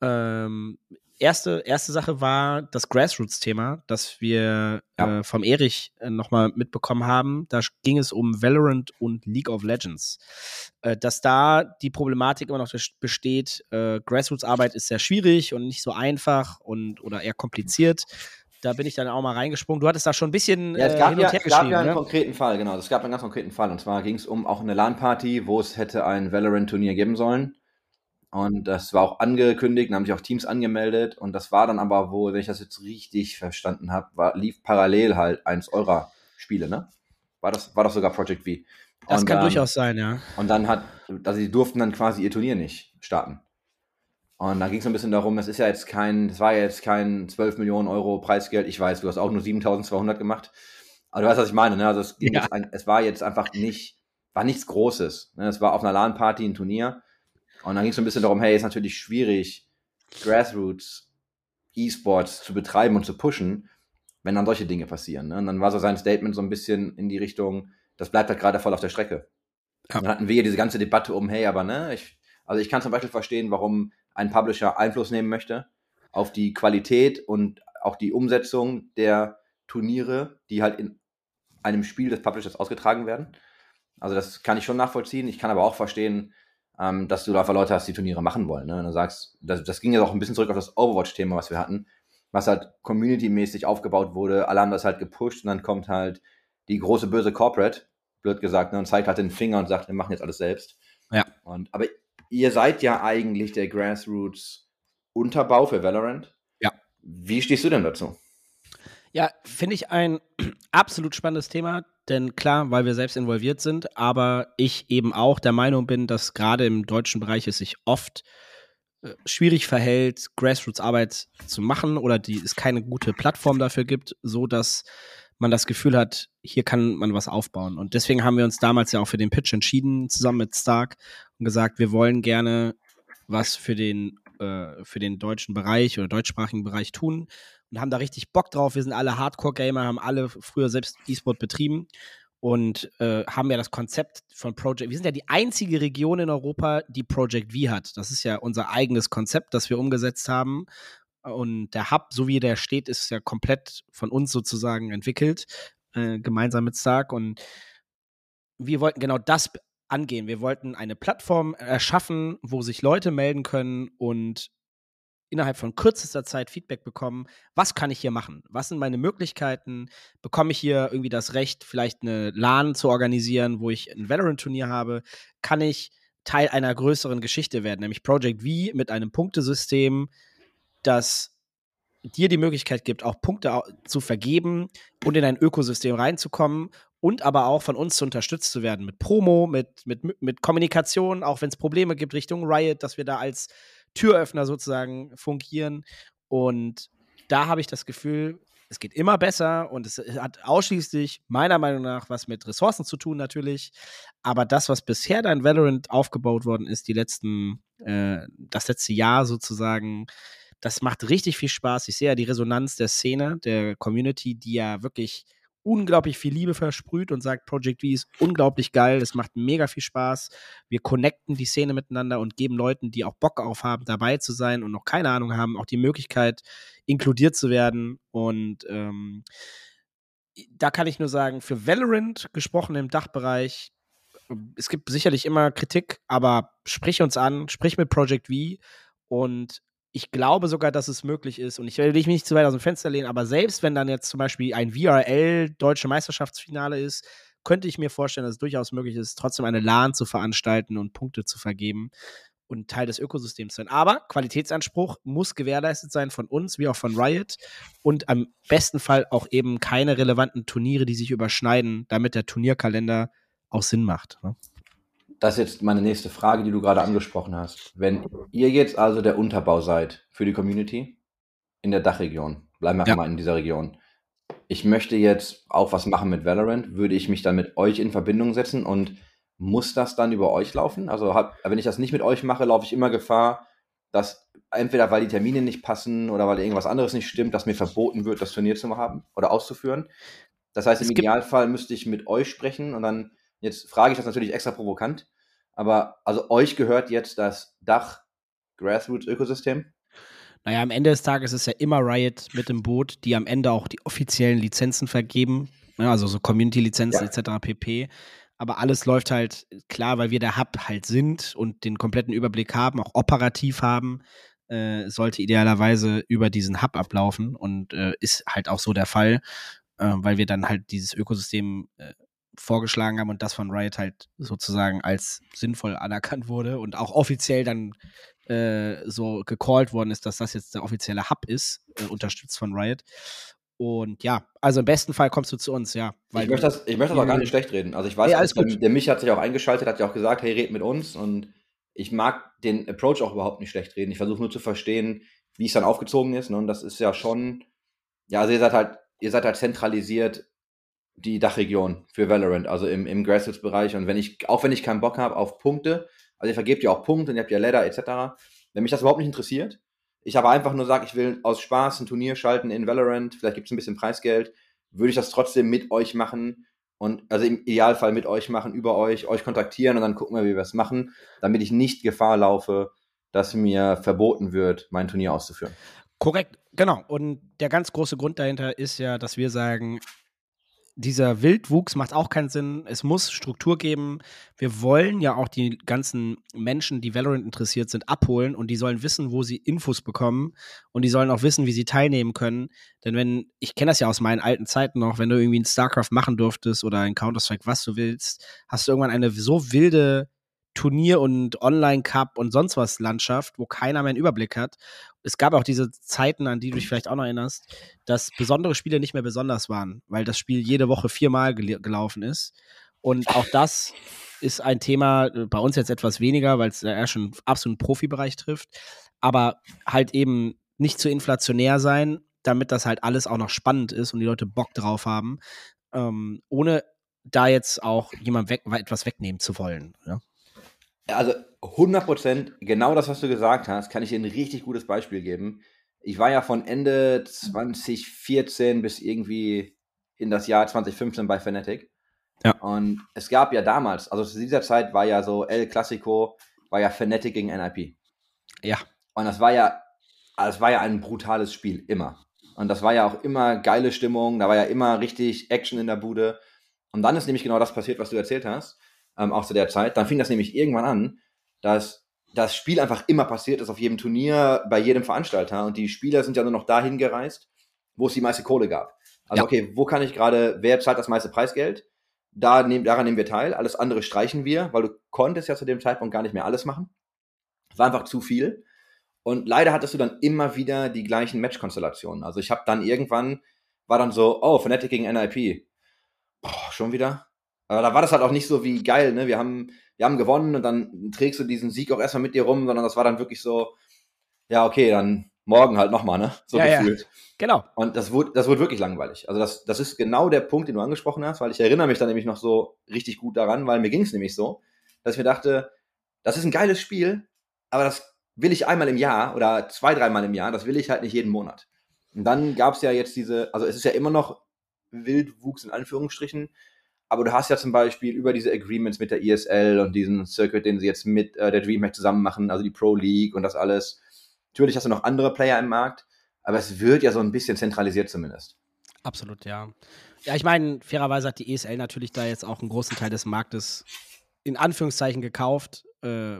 Ähm, erste, erste Sache war das Grassroots-Thema, das wir Ja. äh, vom Erich äh, nochmal mitbekommen haben. Da ging es um Valorant und League of Legends. Äh, dass da die Problematik immer noch bes- besteht, äh, Grassroots-Arbeit ist sehr schwierig und nicht so einfach und oder eher kompliziert. Da bin ich dann auch mal reingesprungen. Du hattest da schon ein bisschen Ja, es äh, gab, hin ja, und her es gab ja einen ne? konkreten Fall, genau. Es gab einen ganz konkreten Fall. Und zwar ging es um auch eine LAN-Party, wo es hätte ein Valorant-Turnier geben sollen. Und das war auch angekündigt, da haben sich auch Teams angemeldet. Und das war dann aber wohl, wenn ich das jetzt richtig verstanden habe, lief parallel halt eins eurer Spiele, ne? War das, war das sogar Project V. Das und, kann ähm, durchaus sein, ja. Und dann hat, also die durften dann quasi ihr Turnier nicht starten. Und da ging es so ein bisschen darum, es ist ja jetzt kein, es war ja jetzt kein 12 Millionen Euro Preisgeld. Ich weiß, du hast auch nur 7200 gemacht. Aber du weißt, was ich meine, ne? Also es, Ja. ein, es war jetzt einfach nicht, war nichts Großes. Ne? Es war auf einer LAN-Party ein Turnier. Und dann ging es so ein bisschen darum, hey, ist natürlich schwierig, Grassroots E-Sports zu betreiben und zu pushen, wenn dann solche Dinge passieren. Ne? Und dann war so sein Statement so ein bisschen in die Richtung, das bleibt halt gerade voll auf der Strecke. Ja. Dann hatten wir hier diese ganze Debatte um, hey, aber ne, ich, also ich kann zum Beispiel verstehen, warum ein Publisher Einfluss nehmen möchte auf die Qualität und auch die Umsetzung der Turniere, die halt in einem Spiel des Publishers ausgetragen werden. Also das kann ich schon nachvollziehen. Ich kann aber auch verstehen, ähm, dass du da einfach Leute hast, die Turniere machen wollen. Ne? Und du sagst, das, das ging ja auch ein bisschen zurück auf das Overwatch-Thema, was wir hatten, was halt community-mäßig aufgebaut wurde. Alle haben das halt gepusht und dann kommt halt die große böse Corporate, blöd gesagt, ne, und zeigt halt den Finger und sagt, wir machen jetzt alles selbst. Ja. Und, aber ihr seid ja eigentlich der Grassroots Unterbau für Valorant. Ja. Wie stehst du denn dazu? Ja, finde ich ein [clears throat] absolut spannendes Thema, denn klar, weil wir selbst involviert sind, aber ich eben auch der Meinung bin, dass gerade im deutschen Bereich es sich oft äh, schwierig verhält, Grassroots-Arbeit zu machen oder die es keine gute Plattform dafür gibt, so dass man das Gefühl hat, hier kann man was aufbauen. Und deswegen haben wir uns damals ja auch für den Pitch entschieden, zusammen mit Stark, und gesagt, wir wollen gerne was für den, äh, für den deutschen Bereich oder deutschsprachigen Bereich tun und haben da richtig Bock drauf. Wir sind alle Hardcore-Gamer, haben alle früher selbst E-Sport betrieben und äh, haben ja das Konzept von Project. Wir sind ja die einzige Region in Europa, die Project V hat. Das ist ja unser eigenes Konzept, das wir umgesetzt haben. Und der Hub, so wie der steht, ist ja komplett von uns sozusagen entwickelt, äh, gemeinsam mit Stark. Und wir wollten genau das angehen. Wir wollten eine Plattform erschaffen, wo sich Leute melden können und innerhalb von kürzester Zeit Feedback bekommen, was kann ich hier machen? Was sind meine Möglichkeiten? Bekomme ich hier irgendwie das Recht, vielleicht eine LAN zu organisieren, wo ich ein Valorant-Turnier habe? Kann ich Teil einer größeren Geschichte werden, nämlich Project V mit einem Punktesystem, das dir die Möglichkeit gibt, auch Punkte zu vergeben und in ein Ökosystem reinzukommen und aber auch von uns unterstützt zu werden mit Promo, mit, mit, mit Kommunikation, auch wenn es Probleme gibt Richtung Riot, dass wir da als Türöffner sozusagen fungieren. Und da habe ich das Gefühl, es geht immer besser und es hat ausschließlich meiner Meinung nach was mit Ressourcen zu tun natürlich. Aber das, was bisher dein Valorant aufgebaut worden ist, die letzten, äh, das letzte Jahr sozusagen, das macht richtig viel Spaß. Ich sehe ja die Resonanz der Szene, der Community, die ja wirklich unglaublich viel Liebe versprüht und sagt, Project V ist unglaublich geil, es macht mega viel Spaß. Wir connecten die Szene miteinander und geben Leuten, die auch Bock auf haben, dabei zu sein und noch keine Ahnung haben, auch die Möglichkeit, inkludiert zu werden. Und ähm, da kann ich nur sagen, für Valorant gesprochen im Dachbereich, es gibt sicherlich immer Kritik, aber sprich uns an, sprich mit Project V und ich glaube sogar, dass es möglich ist, und ich will mich nicht zu weit aus dem Fenster lehnen, aber selbst wenn dann jetzt zum Beispiel ein VRL Deutsche Meisterschaftsfinale ist, könnte ich mir vorstellen, dass es durchaus möglich ist, trotzdem eine LAN zu veranstalten und Punkte zu vergeben und Teil des Ökosystems sein. Aber Qualitätsanspruch muss gewährleistet sein von uns wie auch von Riot und am besten Fall auch eben keine relevanten Turniere, die sich überschneiden, damit der Turnierkalender auch Sinn macht. Ne? Das ist jetzt meine nächste Frage, die du gerade angesprochen hast. Wenn ihr jetzt also der Unterbau seid für die Community in der Dachregion, bleiben wir ja. mal in dieser Region. Ich möchte jetzt auch was machen mit Valorant, würde ich mich dann mit euch in Verbindung setzen und muss das dann über euch laufen? Also hab, wenn ich das nicht mit euch mache, laufe ich immer Gefahr, dass entweder weil die Termine nicht passen oder weil irgendwas anderes nicht stimmt, dass mir verboten wird, das Turnier zu haben oder auszuführen. Das heißt, im Idealfall müsste ich mit euch sprechen und dann Jetzt frage ich das natürlich extra provokant, aber also euch gehört jetzt das Dach Grassroots-Ökosystem? Naja, am Ende des Tages ist ja immer Riot mit dem Boot, die am Ende auch die offiziellen Lizenzen vergeben, ne, also so Community-Lizenzen ja. etc. pp. Aber alles läuft halt klar, weil wir der Hub halt sind und den kompletten Überblick haben, auch operativ haben, äh, sollte idealerweise über diesen Hub ablaufen und äh, ist halt auch so der Fall, äh, weil wir dann halt dieses Ökosystem äh, vorgeschlagen haben und das von Riot halt sozusagen als sinnvoll anerkannt wurde und auch offiziell dann äh, so gecallt worden ist, dass das jetzt der offizielle Hub ist, äh, unterstützt von Riot. Und ja, also im besten Fall kommst du zu uns, ja. ich möchte das, ich möchte das auch gar nicht schlecht reden. Also ich weiß, ja, alles der, der Mich hat sich auch eingeschaltet, hat ja auch gesagt, hey, red mit uns und ich mag den Approach auch überhaupt nicht schlecht reden. Ich versuche nur zu verstehen, wie es dann aufgezogen ist. Ne? Und das ist ja schon, ja, also ihr seid halt, ihr seid halt zentralisiert die Dachregion für Valorant, also im, im Grassroots-Bereich. Und wenn ich, auch wenn ich keinen Bock habe auf Punkte, also ihr vergebt ja auch Punkte und ihr habt ja Ladder etc., wenn mich das überhaupt nicht interessiert, ich aber einfach nur sage, ich will aus Spaß ein Turnier schalten in Valorant, vielleicht gibt es ein bisschen Preisgeld, würde ich das trotzdem mit euch machen und also im Idealfall mit euch machen, über euch, euch kontaktieren und dann gucken wir, wie wir es machen, damit ich nicht Gefahr laufe, dass mir verboten wird, mein Turnier auszuführen. Korrekt, genau. Und der ganz große Grund dahinter ist ja, dass wir sagen, dieser Wildwuchs macht auch keinen Sinn. Es muss Struktur geben. Wir wollen ja auch die ganzen Menschen, die Valorant interessiert sind, abholen und die sollen wissen, wo sie Infos bekommen und die sollen auch wissen, wie sie teilnehmen können. Denn wenn, ich kenne das ja aus meinen alten Zeiten noch, wenn du irgendwie ein StarCraft machen durftest oder ein Counter-Strike, was du willst, hast du irgendwann eine so wilde Turnier- und Online-Cup und sonst was Landschaft, wo keiner mehr einen Überblick hat. Es gab auch diese Zeiten, an die du dich vielleicht auch noch erinnerst, dass besondere Spiele nicht mehr besonders waren, weil das Spiel jede Woche viermal gel gelaufen ist. Und auch das ist ein Thema, äh, bei uns jetzt etwas weniger, weil es eher schon absolut Profibereich trifft, aber halt eben nicht zu inflationär sein, damit das halt alles auch noch spannend ist und die Leute Bock drauf haben, ähm, ohne da jetzt auch jemand weg, etwas wegnehmen zu wollen. Ja? Also 100 Prozent, genau das, was du gesagt hast, kann ich dir ein richtig gutes Beispiel geben. Ich war ja von Ende 2014 bis irgendwie in das Jahr 2015 bei Fnatic. Ja. Und es gab ja damals, also zu dieser Zeit war ja so El Clasico, war ja Fnatic gegen NIP. Ja. Und das war ja, das war ja ein brutales Spiel, immer. Und das war ja auch immer geile Stimmung, da war ja immer richtig Action in der Bude. Und dann ist nämlich genau das passiert, was du erzählt hast ähm, auch zu der Zeit. Dann fing das nämlich irgendwann an, dass das Spiel einfach immer passiert ist auf jedem Turnier, bei jedem Veranstalter und die Spieler sind ja nur noch dahin gereist, wo es die meiste Kohle gab. Also ja. okay, wo kann ich gerade, wer zahlt das meiste Preisgeld? da nehm, daran nehmen wir teil, alles andere streichen wir, weil du konntest ja zu dem Zeitpunkt gar nicht mehr alles machen. Es war einfach zu viel. Und leider hattest du dann immer wieder die gleichen Match-Konstellationen. Also ich habe dann irgendwann, war dann so, oh, Fnatic gegen NIP. Boah, schon wieder? Aber da war das halt auch nicht so wie geil, ne? Wir haben, wir haben gewonnen und dann trägst du diesen Sieg auch erstmal mit dir rum, sondern das war dann wirklich so, ja, okay, dann morgen halt nochmal, ne? So Ja, ja. gefühlt. Genau. Und das wurde, das wurde wirklich langweilig. Also das, das ist genau der Punkt, den du angesprochen hast, weil ich erinnere mich dann nämlich noch so richtig gut daran, weil mir ging es nämlich so, dass ich mir dachte, das ist ein geiles Spiel, aber das will ich einmal im Jahr oder zwei, dreimal im Jahr, das will ich halt nicht jeden Monat. Und dann gab es ja jetzt diese, also es ist ja immer noch Wildwuchs in Anführungsstrichen, aber du hast ja zum Beispiel über diese Agreements mit der ESL und diesen Circuit, den sie jetzt mit äh, der DreamHack zusammen machen, also die Pro League und das alles. Natürlich hast du noch andere Player im Markt, aber es wird ja so ein bisschen zentralisiert zumindest. Absolut, ja. Ja, ich meine, fairerweise hat die ESL natürlich da jetzt auch einen großen Teil des Marktes in Anführungszeichen gekauft. Äh,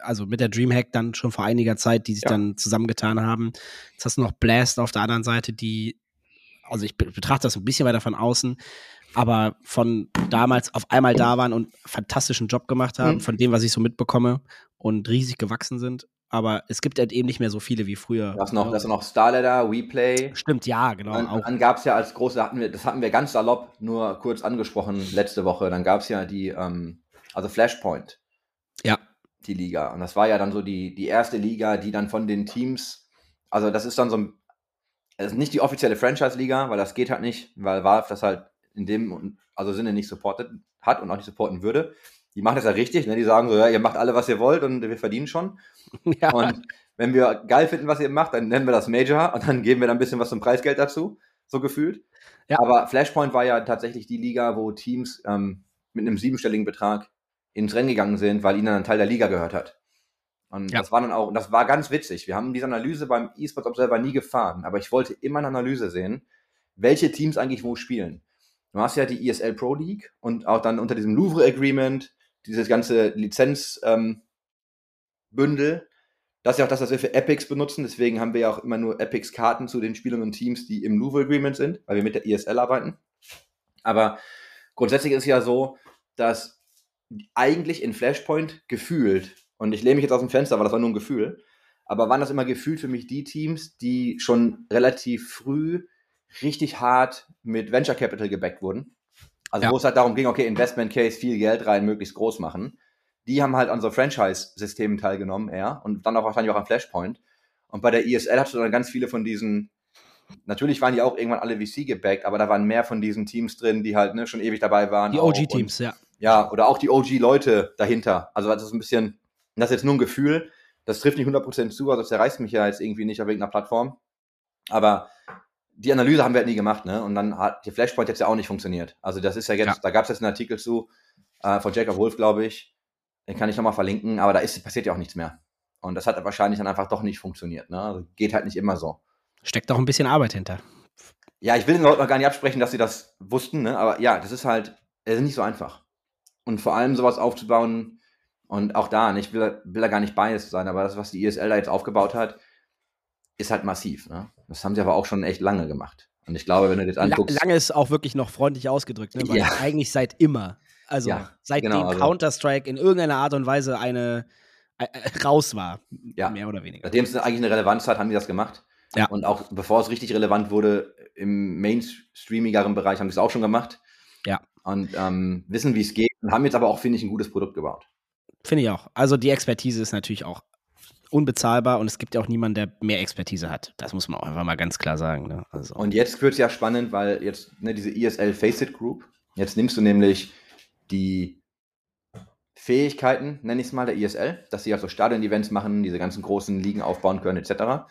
also mit der Dreamhack dann schon vor einiger Zeit, die sich Ja. dann zusammengetan haben. Jetzt hast du noch Blast auf der anderen Seite, die, also ich be- betrachte das ein bisschen weiter von außen, aber von damals auf einmal da waren und fantastischen Job gemacht haben, Mhm. von dem, was ich so mitbekomme und riesig gewachsen sind. Aber es gibt halt eben nicht mehr so viele wie früher. Da ist noch, da ist noch Starladder, WePlay. Stimmt, ja, genau. Dann, auch. dann gab es ja als große, hatten wir, das hatten wir ganz salopp nur kurz angesprochen letzte Woche. Dann gab es ja die, ähm, also Flashpoint, Ja. die Liga. Und das war ja dann so die, die erste Liga, die dann von den Teams, also das ist dann so ein, es ist nicht die offizielle Franchise-Liga, weil das geht halt nicht, weil Valve das halt in dem also Sinne nicht supportet hat und auch nicht supporten würde. Die machen das ja richtig, ne? die sagen so, ja, ihr macht alle, was ihr wollt und wir verdienen schon. [laughs] ja. Und wenn wir geil finden, was ihr macht, dann nennen wir das Major und dann geben wir dann ein bisschen was zum Preisgeld dazu, so gefühlt. Ja. Aber Flashpoint war ja tatsächlich die Liga, wo Teams ähm, mit einem siebenstelligen Betrag ins Rennen gegangen sind, weil ihnen dann ein Teil der Liga gehört hat. Und Ja. das war dann auch, und das war ganz witzig. Wir haben diese Analyse beim eSports Observer nie gefahren, aber ich wollte immer eine Analyse sehen, welche Teams eigentlich wo spielen. Du hast ja die ESL Pro League und auch dann unter diesem Louvre Agreement, dieses ganze Lizenz, ähm. Das ist ja auch das, was wir für Epics benutzen. Deswegen haben wir ja auch immer nur Epics-Karten zu den Spielern und Teams, die im Louvre Agreement sind, weil wir mit der ESL arbeiten. Aber grundsätzlich ist es ja so, dass eigentlich in Flashpoint gefühlt, und ich lehne mich jetzt aus dem Fenster, aber das war nur ein Gefühl, aber waren das immer gefühlt für mich die Teams, die schon relativ früh richtig hart mit Venture Capital gebackt wurden. Also Ja. wo es halt darum ging, okay, Investment Case, viel Geld rein, möglichst groß machen. Die haben halt an so Franchise-Systemen teilgenommen, eher, und dann auch wahrscheinlich auch an Flashpoint. Und bei der ESL hattest du dann ganz viele von diesen, natürlich waren die auch irgendwann alle VC gebackt, aber da waren mehr von diesen Teams drin, die halt ne, schon ewig dabei waren. Die. OG-Teams, ja. Ja, oder auch die OG-Leute dahinter. Also das ist ein bisschen, das ist jetzt nur ein Gefühl, das trifft nicht 100% zu, also das zerreißt mich ja jetzt irgendwie nicht auf irgendeiner Plattform. Aber die Analyse haben wir halt nie gemacht, ne? Und dann hat die Flashpoint jetzt ja auch nicht funktioniert. Also das ist ja jetzt, Ja. da gab es jetzt einen Artikel zu, äh, von Jacob Wolf, glaube ich. Den kann ich nochmal verlinken, aber da ist, passiert ja auch nichts mehr. Und das hat wahrscheinlich dann einfach doch nicht funktioniert. Ne? Also geht halt nicht immer so. Steckt auch ein bisschen Arbeit hinter. Ja, ich will den Leuten noch gar nicht absprechen, dass sie das wussten, ne? aber ja, das ist halt, es ist nicht so einfach. Und vor allem sowas aufzubauen und auch da, ne, ich will, will da gar nicht biased sein, aber das, was die ESL da jetzt aufgebaut hat, ist halt massiv. Ne? Das haben sie aber auch schon echt lange gemacht. Und ich glaube, wenn du das anguckst, lange ist auch wirklich noch freundlich ausgedrückt, ne? weil Ja. eigentlich seit immer, also Ja, seitdem genau, also- Counter-Strike in irgendeiner Art und Weise eine äh, äh, raus war, Ja. mehr oder weniger. seitdem es eigentlich eine Relevanz hat, haben die das gemacht. Ja. Und auch bevor es richtig relevant wurde, im mainstreamigeren Bereich haben sie es auch schon gemacht. Ja. Und ähm, wissen, wie es geht und haben jetzt aber auch, finde ich, ein gutes Produkt gebaut. Finde ich auch. Also die Expertise ist natürlich auch unbezahlbar und es gibt ja auch niemanden, der mehr Expertise hat. Das muss man auch einfach mal ganz klar sagen. Ne? Also, Und jetzt wird es ja spannend, weil jetzt ne, diese ESL Faceit Group, jetzt nimmst du nämlich die Fähigkeiten, nenne ich es mal, der ESL, dass sie also Stadion-Events machen, diese ganzen großen Ligen aufbauen können, etc.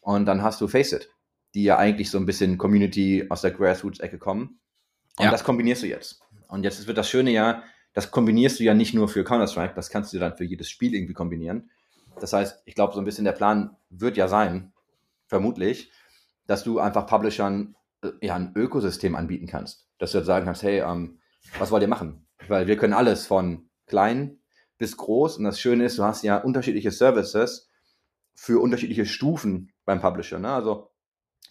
Und dann hast du Faceit, die ja eigentlich so ein bisschen Community aus der Grassroots-Ecke kommen. Und Ja. das kombinierst du jetzt. Und jetzt wird das Schöne ja, das kombinierst du ja nicht nur für Counter-Strike, das kannst du dann für jedes Spiel irgendwie kombinieren. Das heißt, ich glaube, so ein bisschen der Plan wird ja sein, vermutlich, dass du einfach Publishern äh, ja ein Ökosystem anbieten kannst. Dass du sagen kannst, hey, ähm, was wollt ihr machen? Weil wir können alles von klein bis groß und das Schöne ist, du hast ja unterschiedliche Services für unterschiedliche Stufen beim Publisher. Ne? Also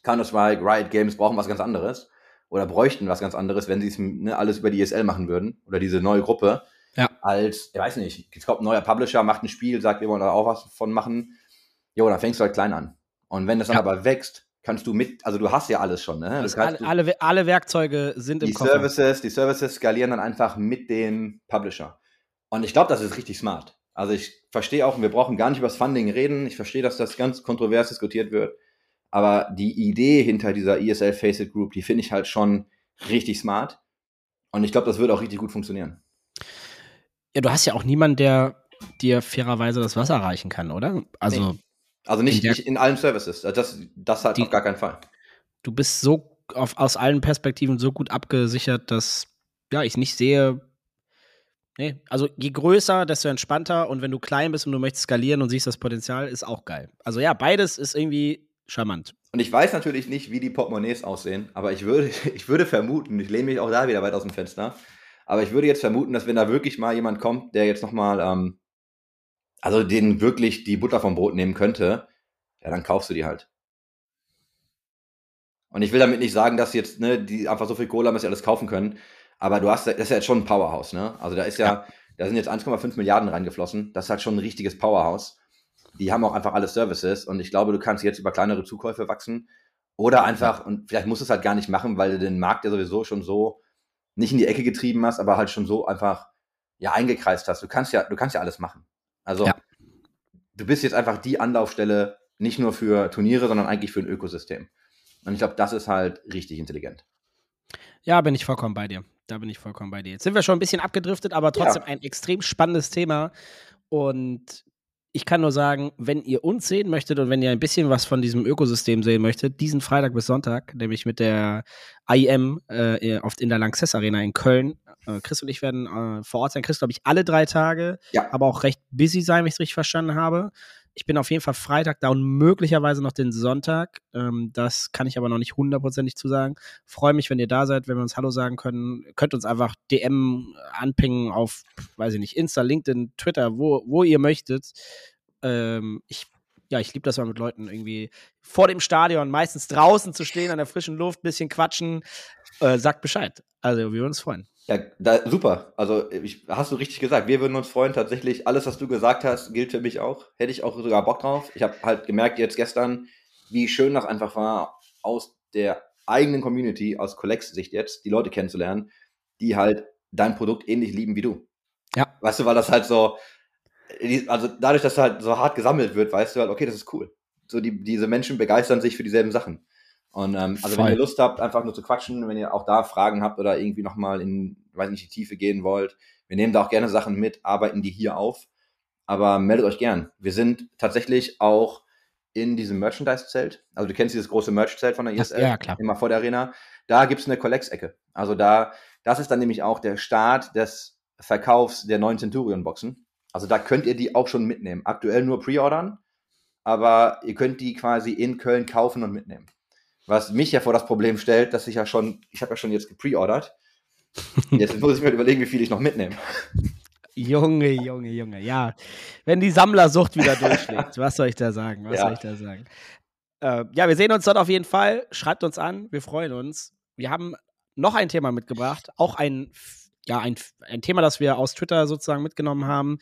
Counter-Strike, Riot Games brauchen was ganz anderes. oder bräuchten was ganz anderes, wenn sie es ne, alles über die ESL machen würden oder diese neue Gruppe. Ja. Als, ich weiß nicht, es kommt ein neuer Publisher, macht ein Spiel, sagt, wir wollen da auch was von machen. Jo, dann fängst du halt klein an. Und wenn das dann Ja. aber wächst, kannst du mit, also du hast ja alles schon, ne? Also alle, alle, alle Werkzeuge sind im die Koffer. Services, die Services skalieren dann einfach mit dem Publisher. Und ich glaube, das ist richtig smart. Also ich verstehe auch, wir brauchen gar nicht über das Funding reden. Ich verstehe, dass das ganz kontrovers diskutiert wird. Aber die Idee hinter dieser ESL Faceit Group, die finde ich halt schon richtig smart. Und ich glaube, das wird auch richtig gut funktionieren. Ja, du hast ja auch niemanden, der dir fairerweise das Wasser reichen kann, oder? Also, Also nicht In der- nicht in allen Services. Das, das halt Die- auf gar keinen Fall. du bist so auf, aus allen Perspektiven so gut abgesichert, dass ja, ich nicht sehe. Nee, also je größer, desto entspannter und wenn du klein bist und du möchtest skalieren und siehst das Potenzial, ist auch geil. Also ja, beides ist irgendwie charmant. Und ich weiß natürlich nicht, wie die Portemonnaies aussehen, aber ich würde, [laughs] ich würde vermuten, ich lehne mich auch da wieder weit aus dem Fenster, aber ich würde jetzt vermuten, dass wenn da wirklich mal jemand kommt, der jetzt nochmal, ähm, also den wirklich die Butter vom Brot nehmen könnte, ja, dann kaufst du die halt. Und ich will damit nicht sagen, dass jetzt, ne, die einfach so viel Kohle haben, dass sie alles kaufen können, aber du hast, das ist ja jetzt schon ein Powerhouse, ne? Also da ist ja, da sind jetzt 1,5 Milliarden reingeflossen, das ist halt schon ein richtiges Powerhouse. Die haben auch einfach alle Services. Und ich glaube, du kannst jetzt über kleinere Zukäufe wachsen. Oder einfach, und vielleicht musst du es halt gar nicht machen, weil du den Markt ja sowieso schon so nicht in die Ecke getrieben hast, aber halt schon so einfach ja eingekreist hast. Du kannst ja, du kannst ja alles machen. Also Ja. du bist jetzt einfach die Anlaufstelle nicht nur für Turniere, sondern eigentlich für ein Ökosystem. Und ich glaube, das ist halt richtig intelligent. Ja, bin ich vollkommen bei dir. Da bin ich vollkommen bei dir. Jetzt sind wir schon ein bisschen abgedriftet, aber trotzdem ein extrem spannendes Thema. Und ich kann nur sagen, wenn ihr uns sehen möchtet und wenn ihr ein bisschen was von diesem Ökosystem sehen möchtet, diesen Freitag bis Sonntag, nämlich mit der IEM äh, auf, in der Lanxess Arena in Köln. Äh, Chris und ich werden äh, vor Ort sein. Chris, glaube ich, alle drei Tage, Ja. aber auch recht busy sein, wenn ich es richtig verstanden habe. Ich bin auf jeden Fall Freitag da und möglicherweise noch den Sonntag. Ähm, das kann ich aber noch nicht hundertprozentig zu sagen. Freue mich, wenn ihr da seid, wenn wir uns Hallo sagen können. Könnt uns einfach DM anpingen auf, weiß ich nicht, Insta, LinkedIn, Twitter, wo, wo ihr möchtet. Ähm, ich, ja, ich liebe das mal mit Leuten irgendwie vor dem Stadion, meistens draußen zu stehen, an der frischen Luft, bisschen quatschen. Äh, sagt Bescheid. Also, wir würden uns freuen. Ja, da, super. Also ich, hast du richtig gesagt. Wir würden uns freuen. Tatsächlich, alles, was du gesagt hast, gilt für mich auch. Hätte ich auch sogar Bock drauf. Ich habe halt gemerkt jetzt gestern, wie schön das einfach war, aus der eigenen Community, aus Collects-Sicht jetzt, die Leute kennenzulernen, die halt dein Produkt ähnlich lieben wie du. Ja. Weißt du, weil das halt so, also dadurch, dass halt so hart gesammelt wird, weißt du halt, okay, das ist cool. So, die, diese Menschen begeistern sich für dieselben Sachen. Und ähm, also wenn ihr Lust habt, einfach nur zu quatschen, wenn ihr auch da Fragen habt oder irgendwie nochmal in, weiß nicht, die Tiefe gehen wollt, wir nehmen da auch gerne Sachen mit, arbeiten die hier auf. Aber meldet euch gern. Wir sind tatsächlich auch in diesem Merchandise-Zelt. Also du kennst dieses große Merch-Zelt von der ISL, ja, klar. immer vor der Arena. Da gibt's eine Collects-Ecke. Also da, das ist dann nämlich auch der Start des Verkaufs der neuen Centurion-Boxen. Also da könnt ihr die auch schon mitnehmen. Aktuell nur pre-ordern, aber ihr könnt die quasi in Köln kaufen und mitnehmen. Was mich ja vor das Problem stellt, dass ich ja schon, ich habe ja schon jetzt gepreordert. [laughs] Jetzt muss ich mir überlegen, wie viel ich noch mitnehme. Junge, Junge, Junge, ja. Wenn die Sammlersucht wieder [laughs] durchschlägt, was soll ich da sagen? Was Ja. soll ich da sagen? Äh, ja, wir sehen uns dort auf jeden Fall. Schreibt uns an, wir freuen uns. Wir haben noch ein Thema mitgebracht, auch ein, ja, ein, ein Thema, das wir aus Twitter sozusagen mitgenommen haben.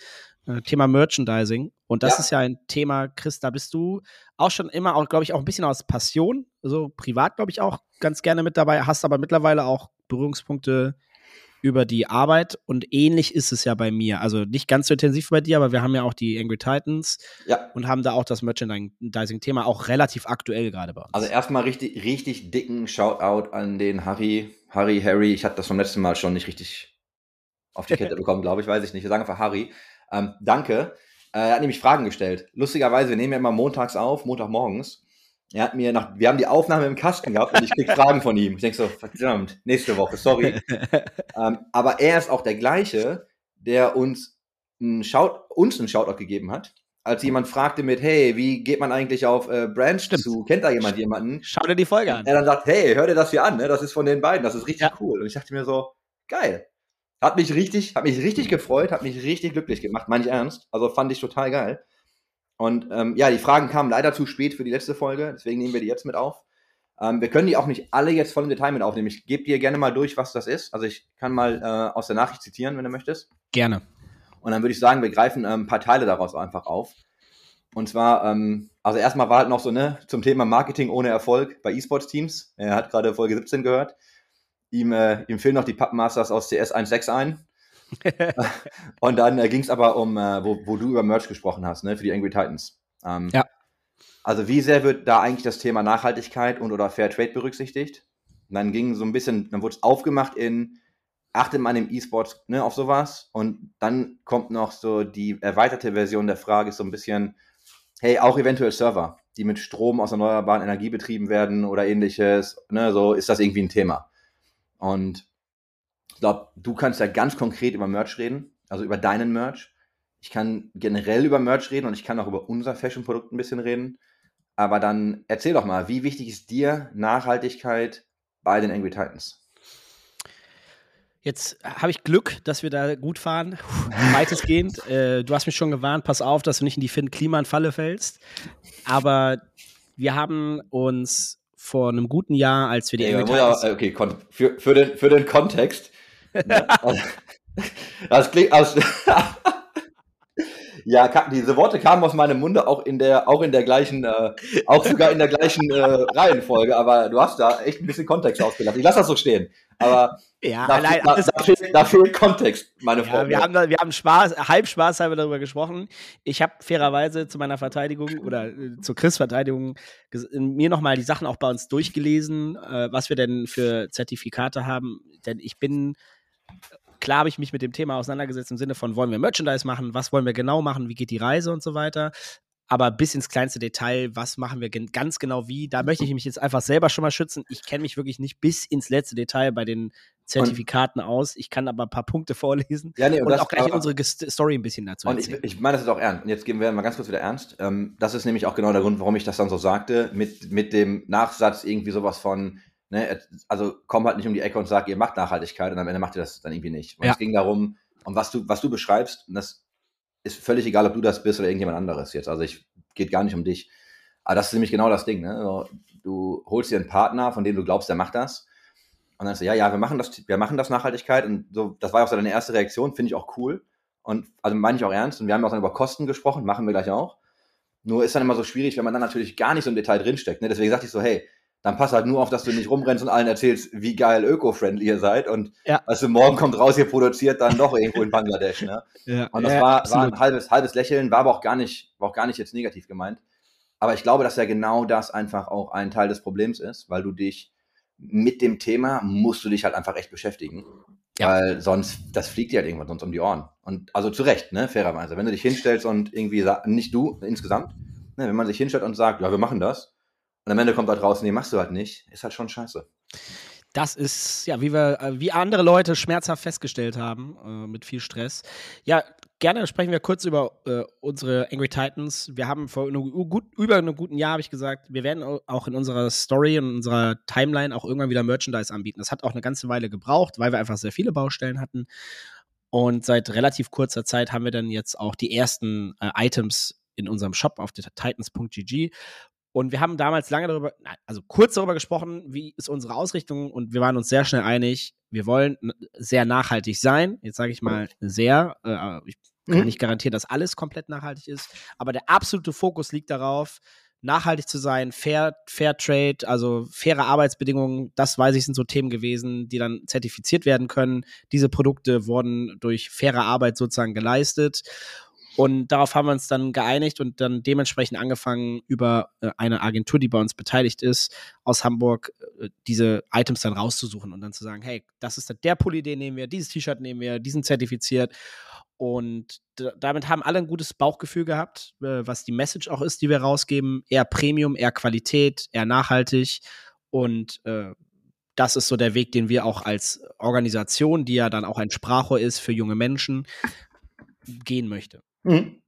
Äh, Thema Merchandising. Und das Ja. ist ja ein Thema, Chris, da bist du auch schon immer, auch, glaube ich, auch ein bisschen aus Passion, so privat, glaube ich, auch ganz gerne mit dabei, hast aber mittlerweile auch Berührungspunkte über die Arbeit und ähnlich ist es ja bei mir. Also nicht ganz so intensiv bei dir, aber wir haben ja auch die Angry Titans Ja, und haben da auch das Merchandising-Thema auch relativ aktuell gerade bei uns. also erstmal richtig, richtig dicken Shoutout an den Harry. Harry, Harry, ich hatte das vom letzten Mal schon nicht richtig auf die Kette [laughs] bekommen, glaube ich, weiß ich nicht. Wir sagen einfach Harry. Ähm, danke. Äh, er hat nämlich Fragen gestellt. Lustigerweise, wir nehmen ja immer montags auf, Montagmorgens. Er hat mir nach, wir haben die Aufnahme im Kasten gehabt und ich krieg Fragen von ihm. Ich denke so, verdammt, nächste Woche, sorry. [laughs] ähm, aber er ist auch der gleiche, der uns einen, Shout, uns einen Shoutout gegeben hat, als jemand fragte mit, hey, wie geht man eigentlich auf äh, Brands Stimmt. zu? Kennt da jemand jemanden? Schau dir die Folge an. Er dann sagt, hey, hör dir das hier an, ne? das ist von den beiden, das ist richtig Ja. cool. Und ich dachte mir so, geil. Hat mich richtig, hat mich richtig gefreut, hat mich richtig glücklich gemacht, meine ich ernst. Also fand ich total geil. Und ähm, ja, die Fragen kamen leider zu spät für die letzte Folge, deswegen nehmen wir die jetzt mit auf. Ähm, wir können die auch nicht alle jetzt voll im Detail mit aufnehmen. Ich gebe dir gerne mal durch, was das ist. Also ich kann mal äh, aus der Nachricht zitieren, wenn du möchtest. Gerne. Und dann würde ich sagen, wir greifen ähm, ein paar Teile daraus einfach auf. Und zwar, ähm, also erstmal war halt noch so, ne, zum Thema Marketing ohne Erfolg bei E-Sports-Teams. Er hat gerade Folge 17 gehört. Ihm, äh, ihm fehlen noch die Pappmasters aus CS 1.6 ein. [laughs] und dann äh, ging es aber um, äh, wo, wo du über Merch gesprochen hast, ne, für die Angry Titans. Ähm, Ja. Also wie sehr wird da eigentlich das Thema Nachhaltigkeit und oder Fair Trade berücksichtigt? Und dann ging so ein bisschen, dann wurde es aufgemacht in, achtet man im E-Sport ne, auf sowas? Und dann kommt noch so die erweiterte Version der Frage, ist so ein bisschen, hey, auch eventuell Server, die mit Strom aus erneuerbaren Energie betrieben werden oder ähnliches, ne, so ist das irgendwie ein Thema. Und ich glaube, du kannst ja ganz konkret über Merch reden, also über deinen Merch. Ich kann generell über Merch reden und ich kann auch über unser Fashion-Produkt ein bisschen reden. Aber dann erzähl doch mal, wie wichtig ist dir Nachhaltigkeit bei den Angry Titans? Jetzt habe ich Glück, dass wir da gut fahren, weitestgehend. [laughs] Äh, du hast mich schon gewarnt, pass auf, dass du nicht in die Finn-Kliman-Falle fällst. Aber wir haben uns vor einem guten Jahr, als wir die muss ja- Titans- okay, für, für, den, für den Kontext. ne, [laughs] [laughs] also, das klingt aus. [laughs] ja, diese Worte kamen aus meinem Munde auch in der, auch in der gleichen, äh, auch sogar in der gleichen äh, Reihenfolge, aber du hast da echt ein bisschen Kontext ausgelassen. Ich lasse das so stehen. Aber ja, da, allein, da, da, fehlt, da fehlt Kontext, meine Ja, Freunde. wir haben, da, wir haben Spaß, halb Spaß haben wir darüber gesprochen. Ich habe fairerweise zu meiner Verteidigung oder äh, zu Chris Verteidigung mir nochmal die Sachen auch bei uns durchgelesen, äh, was wir denn für Zertifikate haben. Denn ich bin, klar habe ich mich mit dem Thema auseinandergesetzt im Sinne von, wollen wir Merchandise machen, was wollen wir genau machen, wie geht die Reise und so weiter. Aber bis ins kleinste Detail, was machen wir gen ganz genau wie, da möchte ich mich jetzt einfach selber schon mal schützen. Ich kenne mich wirklich nicht bis ins letzte Detail bei den Zertifikaten aus. Ich kann aber ein paar Punkte vorlesen ja, nee, und, das- auch gleich aber- unsere Story ein bisschen dazu Und ich, ich meine das jetzt auch ernst. Und jetzt gehen wir mal ganz kurz wieder ernst. Ähm, das ist nämlich auch genau der Grund, warum ich das dann so sagte, mit, mit dem Nachsatz irgendwie sowas von, ne, also komm halt nicht um die Ecke und sag, ihr macht Nachhaltigkeit und am Ende macht ihr das dann irgendwie nicht. Und Ja. es ging darum, um was du, was du beschreibst, und das ist völlig egal, ob du das bist oder irgendjemand anderes jetzt. Also ich geht gar nicht um dich. Aber das ist nämlich genau das Ding, ne? Also, du holst dir einen Partner, von dem du glaubst, der macht das. Und dann sagst du, ja, ja, wir machen das, wir machen das Nachhaltigkeit. Und so, das war auch so deine erste Reaktion, finde ich auch cool. Und also meine ich auch ernst. Und wir haben auch dann über Kosten gesprochen, machen wir gleich auch. Nur ist dann immer so schwierig, wenn man dann natürlich gar nicht so im Detail drinsteckt. Ne? Deswegen sagte ich so, hey, dann pass halt nur auf, dass du nicht rumrennst und allen erzählst, wie geil öko-friendly ihr seid. Und Ja. weißt du, morgen kommt raus, ihr produziert dann doch irgendwo in Bangladesch. Ne? Ja, Und das ja, war, war ein halbes, halbes Lächeln, war aber auch gar nicht, war auch gar nicht jetzt negativ gemeint. Aber ich glaube, dass ja genau das einfach auch ein Teil des Problems ist, weil du dich mit dem Thema musst du dich halt einfach echt beschäftigen. Ja. Weil sonst, das fliegt dir halt irgendwann sonst um die Ohren. Und also zu Recht, ne, fairerweise. Wenn du dich hinstellst und irgendwie, nicht du insgesamt, ne, wenn man sich hinstellt und sagt, ja, wir machen das, und am Ende kommt halt raus, nee, machst du halt nicht, ist halt schon scheiße. Das ist, ja, wie wir, äh, wie andere Leute schmerzhaft festgestellt haben, äh, mit viel Stress. Ja, gerne sprechen wir kurz über äh, unsere Angry Titans. Wir haben vor einem gut, über einem guten Jahr, habe ich gesagt, wir werden au- auch in unserer Story und unserer Timeline auch irgendwann wieder Merchandise anbieten. Das hat auch eine ganze Weile gebraucht, weil wir einfach sehr viele Baustellen hatten. Und seit relativ kurzer Zeit haben wir dann jetzt auch die ersten äh, Items in unserem Shop auf titans.gg. Und wir haben damals lange darüber, also kurz darüber gesprochen, wie ist unsere Ausrichtung und wir waren uns sehr schnell einig, wir wollen sehr nachhaltig sein. Jetzt sage ich mal sehr, äh, ich kann Mhm. nicht garantieren, dass alles komplett nachhaltig ist, aber der absolute Fokus liegt darauf, nachhaltig zu sein, fair, fair Trade, also faire Arbeitsbedingungen, das weiß ich, sind so Themen gewesen, die dann zertifiziert werden können. Diese Produkte wurden durch faire Arbeit sozusagen geleistet. Und darauf haben wir uns dann geeinigt und dann dementsprechend angefangen, über äh, eine Agentur, die bei uns beteiligt ist, aus Hamburg, äh, diese Items dann rauszusuchen und dann zu sagen, hey, das ist der Pulli, den nehmen wir, dieses T-Shirt nehmen wir, diesen zertifiziert. Und damit haben alle ein gutes Bauchgefühl gehabt, äh, was die Message auch ist, die wir rausgeben. Eher Premium, eher Qualität, eher nachhaltig. Und äh, das ist so der Weg, den wir auch als Organisation, die ja dann auch ein Sprachrohr ist für junge Menschen, gehen möchte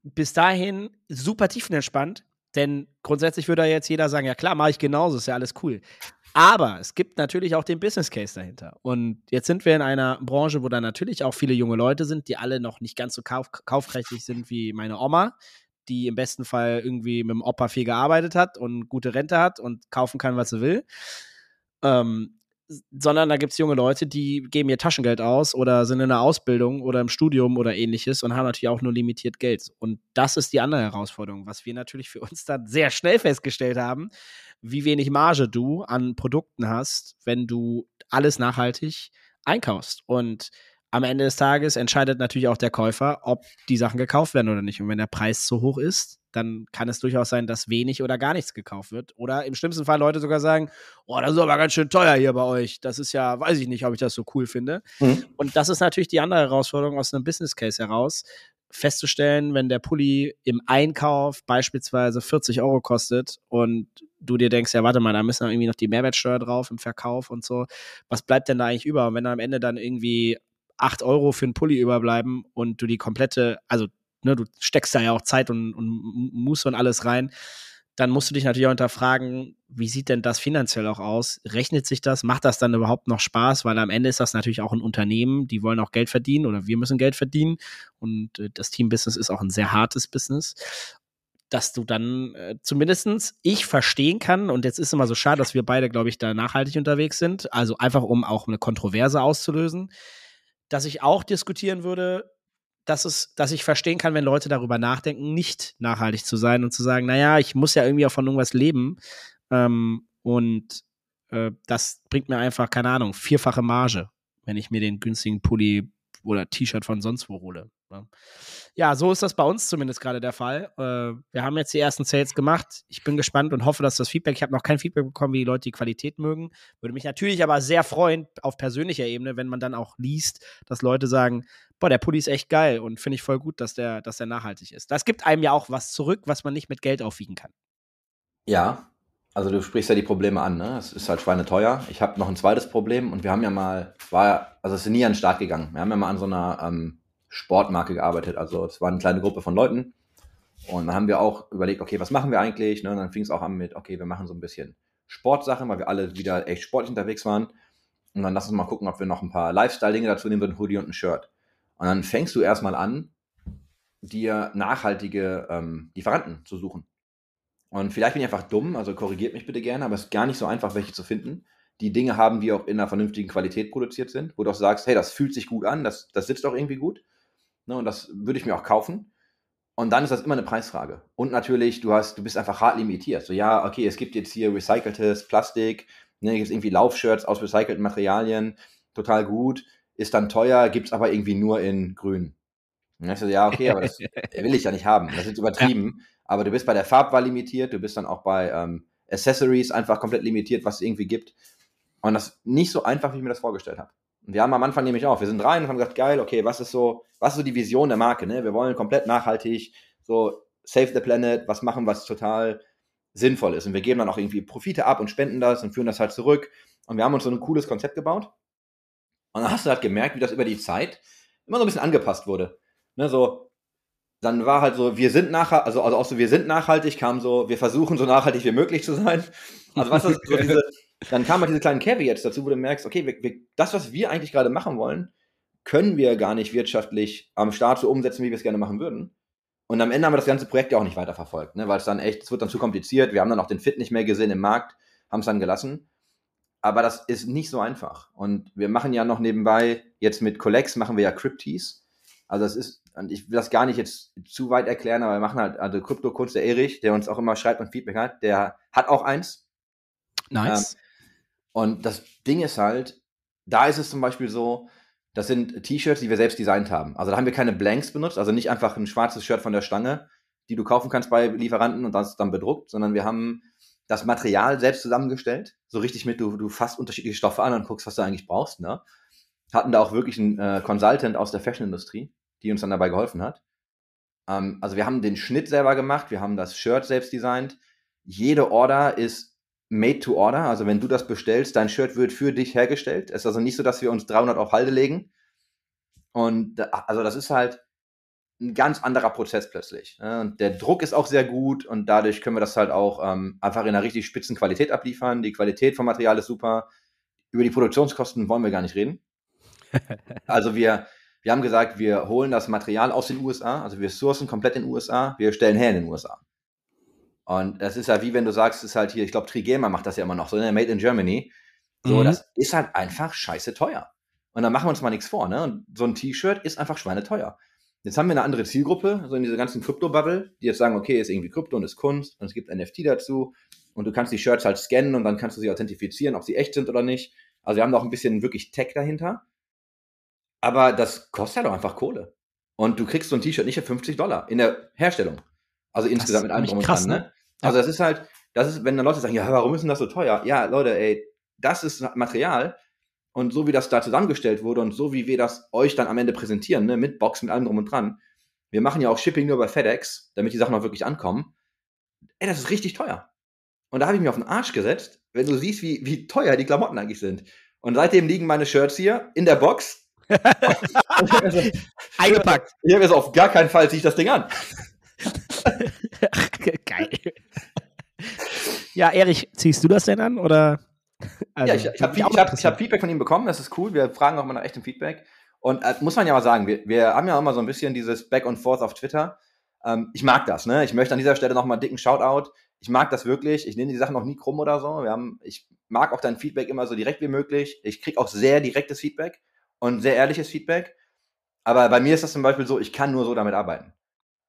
bis dahin super tiefenentspannt, denn grundsätzlich würde ja jetzt jeder sagen, ja klar, mache ich genauso, ist ja alles cool. Aber es gibt natürlich auch den Business Case dahinter. Und jetzt sind wir in einer Branche, wo da natürlich auch viele junge Leute sind, die alle noch nicht ganz so kauf kaufkräftig sind wie meine Oma, die im besten Fall irgendwie mit dem Opa viel gearbeitet hat und gute Rente hat und kaufen kann, was sie will. Ähm, sondern da gibt es junge Leute, die geben ihr Taschengeld aus oder sind in einer Ausbildung oder im Studium oder ähnliches und haben natürlich auch nur limitiert Geld. Und das ist die andere Herausforderung, was wir natürlich für uns dann sehr schnell festgestellt haben, wie wenig Marge du an Produkten hast, wenn du alles nachhaltig einkaufst. Und am Ende des Tages entscheidet natürlich auch der Käufer, ob die Sachen gekauft werden oder nicht. Und wenn der Preis zu hoch ist, dann kann es durchaus sein, dass wenig oder gar nichts gekauft wird. Oder im schlimmsten Fall Leute sogar sagen, oh, das ist aber ganz schön teuer hier bei euch. Das ist ja, weiß ich nicht, ob ich das so cool finde. Mhm. Und das ist natürlich die andere Herausforderung aus einem Business Case heraus, festzustellen, wenn der Pulli im Einkauf beispielsweise 40 Euro kostet und du dir denkst, ja, warte mal, da müssen irgendwie noch die Mehrwertsteuer drauf im Verkauf und so. Was bleibt denn da eigentlich über? Und wenn am Ende dann irgendwie 8 Euro für einen Pulli überbleiben und du die komplette, also ne, du steckst da ja auch Zeit und, und Muße und alles rein, dann musst du dich natürlich auch hinterfragen, wie sieht denn das finanziell auch aus? Rechnet sich das? Macht das dann überhaupt noch Spaß? Weil am Ende ist das natürlich auch ein Unternehmen, die wollen auch Geld verdienen oder wir müssen Geld verdienen. Und äh, das Team-Business ist auch ein sehr hartes Business dass du dann äh, zumindestens ich verstehen kann, und jetzt ist immer so schade, dass wir beide, glaube ich, da nachhaltig unterwegs sind, also einfach um auch eine Kontroverse auszulösen, dass ich auch diskutieren würde, dass, es, dass ich verstehen kann, wenn Leute darüber nachdenken, nicht nachhaltig zu sein und zu sagen, naja, ich muss ja irgendwie auch von irgendwas leben. Ähm, und äh, das bringt mir einfach, keine Ahnung, vierfache Marge, wenn ich mir den günstigen Pulli oder T-Shirt von sonst wo hole. Ne? Ja, so ist das bei uns zumindest gerade der Fall. Äh, wir haben jetzt die ersten Sales gemacht. Ich bin gespannt und hoffe, dass das Feedback, ich habe noch kein Feedback bekommen, wie die Leute die Qualität mögen. Würde mich natürlich aber sehr freuen, auf persönlicher Ebene, wenn man dann auch liest, dass Leute sagen, boah, der Pulli ist echt geil und finde ich voll gut, dass der, dass der nachhaltig ist. Das gibt einem ja auch was zurück, was man nicht mit Geld aufwiegen kann. Ja, also du sprichst ja die Probleme an, ne? Es ist halt schweineteuer. Ich habe noch ein zweites Problem und wir haben ja mal, war, also es ist nie an den Start gegangen. Wir haben ja mal an so einer ähm, Sportmarke gearbeitet. Also es war eine kleine Gruppe von Leuten. Und dann haben wir auch überlegt, okay, was machen wir eigentlich? Ne? Und dann fing es auch an mit, okay, wir machen so ein bisschen Sportsachen, weil wir alle wieder echt sportlich unterwegs waren. Und dann lass uns mal gucken, ob wir noch ein paar Lifestyle-Dinge dazu nehmen, so ein Hoodie und ein Shirt. Und dann fängst du erstmal an, dir nachhaltige ähm, Lieferanten zu suchen. Und vielleicht bin ich einfach dumm, also korrigiert mich bitte gerne, aber es ist gar nicht so einfach, welche zu finden. Die Dinge haben, die auch in einer vernünftigen Qualität produziert sind, wo du auch sagst, hey, das fühlt sich gut an, das, das sitzt auch irgendwie gut. Ne, und das würde ich mir auch kaufen. Und dann ist das immer eine Preisfrage. Und natürlich, du hast, du bist einfach hart limitiert. So, ja, okay, es gibt jetzt hier recyceltes Plastik, ne, gibt irgendwie Laufshirts aus recycelten Materialien, total gut, ist dann teuer, gibt es aber irgendwie nur in grün. Und so, ja, okay, aber das [laughs] will ich ja nicht haben. Das ist übertrieben. Ja. Aber du bist bei der Farbwahl limitiert, du bist dann auch bei ähm, Accessories einfach komplett limitiert, was es irgendwie gibt. Und das ist nicht so einfach, wie ich mir das vorgestellt habe. Und wir haben am Anfang nämlich auch, wir sind rein und haben gesagt, geil, okay, was ist so, was ist so die Vision der Marke, ne? Wir wollen komplett nachhaltig, so save the planet, was machen, was total sinnvoll ist. Und wir geben dann auch irgendwie Profite ab und spenden das und führen das halt zurück. Und wir haben uns so ein cooles Konzept gebaut. Und dann hast du halt gemerkt, wie das über die Zeit immer so ein bisschen angepasst wurde. Ne, so, dann war halt so, wir sind nachhaltig, also, also auch so, wir sind nachhaltig, kam so, wir versuchen so nachhaltig wie möglich zu sein. Also was ist so [laughs] diese, dann kamen halt diese kleinen Caveats dazu, wo du merkst, okay, wir, wir, das, was wir eigentlich gerade machen wollen, können wir gar nicht wirtschaftlich am Start so umsetzen, wie wir es gerne machen würden. Und am Ende haben wir das ganze Projekt ja auch nicht weiterverfolgt, ne? weil es dann echt, es wird dann zu kompliziert. Wir haben dann auch den Fit nicht mehr gesehen im Markt, haben es dann gelassen. Aber das ist nicht so einfach. Und wir machen ja noch nebenbei, jetzt mit Collex machen wir ja Crypties. Also das ist, und ich will das gar nicht jetzt zu weit erklären, aber wir machen halt, also Krypto-Kunst, der Erich, der uns auch immer schreibt und Feedback hat, der hat auch eins. Nice. Ähm, und das Ding ist halt, da ist es zum Beispiel so, das sind T-Shirts, die wir selbst designt haben. Also da haben wir keine Blanks benutzt, also nicht einfach ein schwarzes Shirt von der Stange, die du kaufen kannst bei Lieferanten und das dann bedruckt, sondern wir haben das Material selbst zusammengestellt. So richtig mit, du, du fasst unterschiedliche Stoffe an und guckst, was du eigentlich brauchst. Ne? Hatten da auch wirklich einen äh, Consultant aus der Fashion-Industrie, die uns dann dabei geholfen hat. Ähm, also wir haben den Schnitt selber gemacht, wir haben das Shirt selbst designt. Jede Order ist made to order. Also wenn du das bestellst, dein Shirt wird für dich hergestellt. Es ist also nicht so, dass wir uns 300 auf Halde legen. Und also das ist halt ein ganz anderer Prozess plötzlich. Und der Druck ist auch sehr gut und dadurch können wir das halt auch ähm, einfach in einer richtig spitzen Qualität abliefern. Die Qualität vom Material ist super. Über die Produktionskosten wollen wir gar nicht reden. [laughs] Also wir, Wir haben gesagt, wir holen das Material aus den USA, also wir sourcen komplett in den USA, wir stellen her in den USA. Und das ist ja wie wenn du sagst, es ist halt hier, ich glaube, Trigema macht das ja immer noch so, ne? Made in Germany. So, Mhm. das ist halt einfach scheiße teuer. Und dann machen wir uns mal nichts vor, ne? Und so ein T-Shirt ist einfach schweineteuer. Jetzt haben wir eine andere Zielgruppe, so in dieser ganzen Krypto-Bubble, die jetzt sagen, okay, ist irgendwie Krypto und ist Kunst und es gibt NFT dazu und du kannst die Shirts halt scannen und dann kannst du sie authentifizieren, ob sie echt sind oder nicht. Also wir haben noch ein bisschen wirklich Tech dahinter. Aber das kostet halt auch einfach Kohle. Und du kriegst so ein T-Shirt nicht für 50 Dollar in der Herstellung. Also insgesamt mit allem drum und krass, dran, ne? Also das ist halt, das ist, wenn dann Leute sagen, ja, warum ist denn das so teuer? Ja, Leute, ey, das ist Material und so wie das da zusammengestellt wurde und so wie wir das euch dann am Ende präsentieren, ne, mit Box, mit allem drum und dran. Wir machen ja auch Shipping nur bei FedEx, damit die Sachen auch wirklich ankommen. Ey, das ist richtig teuer. Und da habe ich mir auf den Arsch gesetzt, wenn du siehst, wie, wie teuer die Klamotten eigentlich sind. Und seitdem liegen meine Shirts hier in der Box. [laughs] Eingepackt. ich habe jetzt auf gar keinen Fall ziehe ich das Ding an. [laughs] Geil. Ja, Erich, ziehst du das denn an? Oder? Also, ja, ich, ich habe hab, hab Feedback von ihm bekommen, das ist cool. Wir fragen auch mal nach echtem Feedback. Und äh, muss man ja mal sagen, wir, wir haben ja immer so ein bisschen dieses Back and Forth auf Twitter. Ähm, ich mag das, ne? Ich möchte an dieser Stelle nochmal einen dicken Shoutout. Ich mag das wirklich. Ich nehme die Sachen auch nie krumm oder so. Wir haben, ich mag auch dein Feedback immer so direkt wie möglich. Ich kriege auch sehr direktes Feedback und sehr ehrliches Feedback. Aber bei mir ist das zum Beispiel so, ich kann nur so damit arbeiten.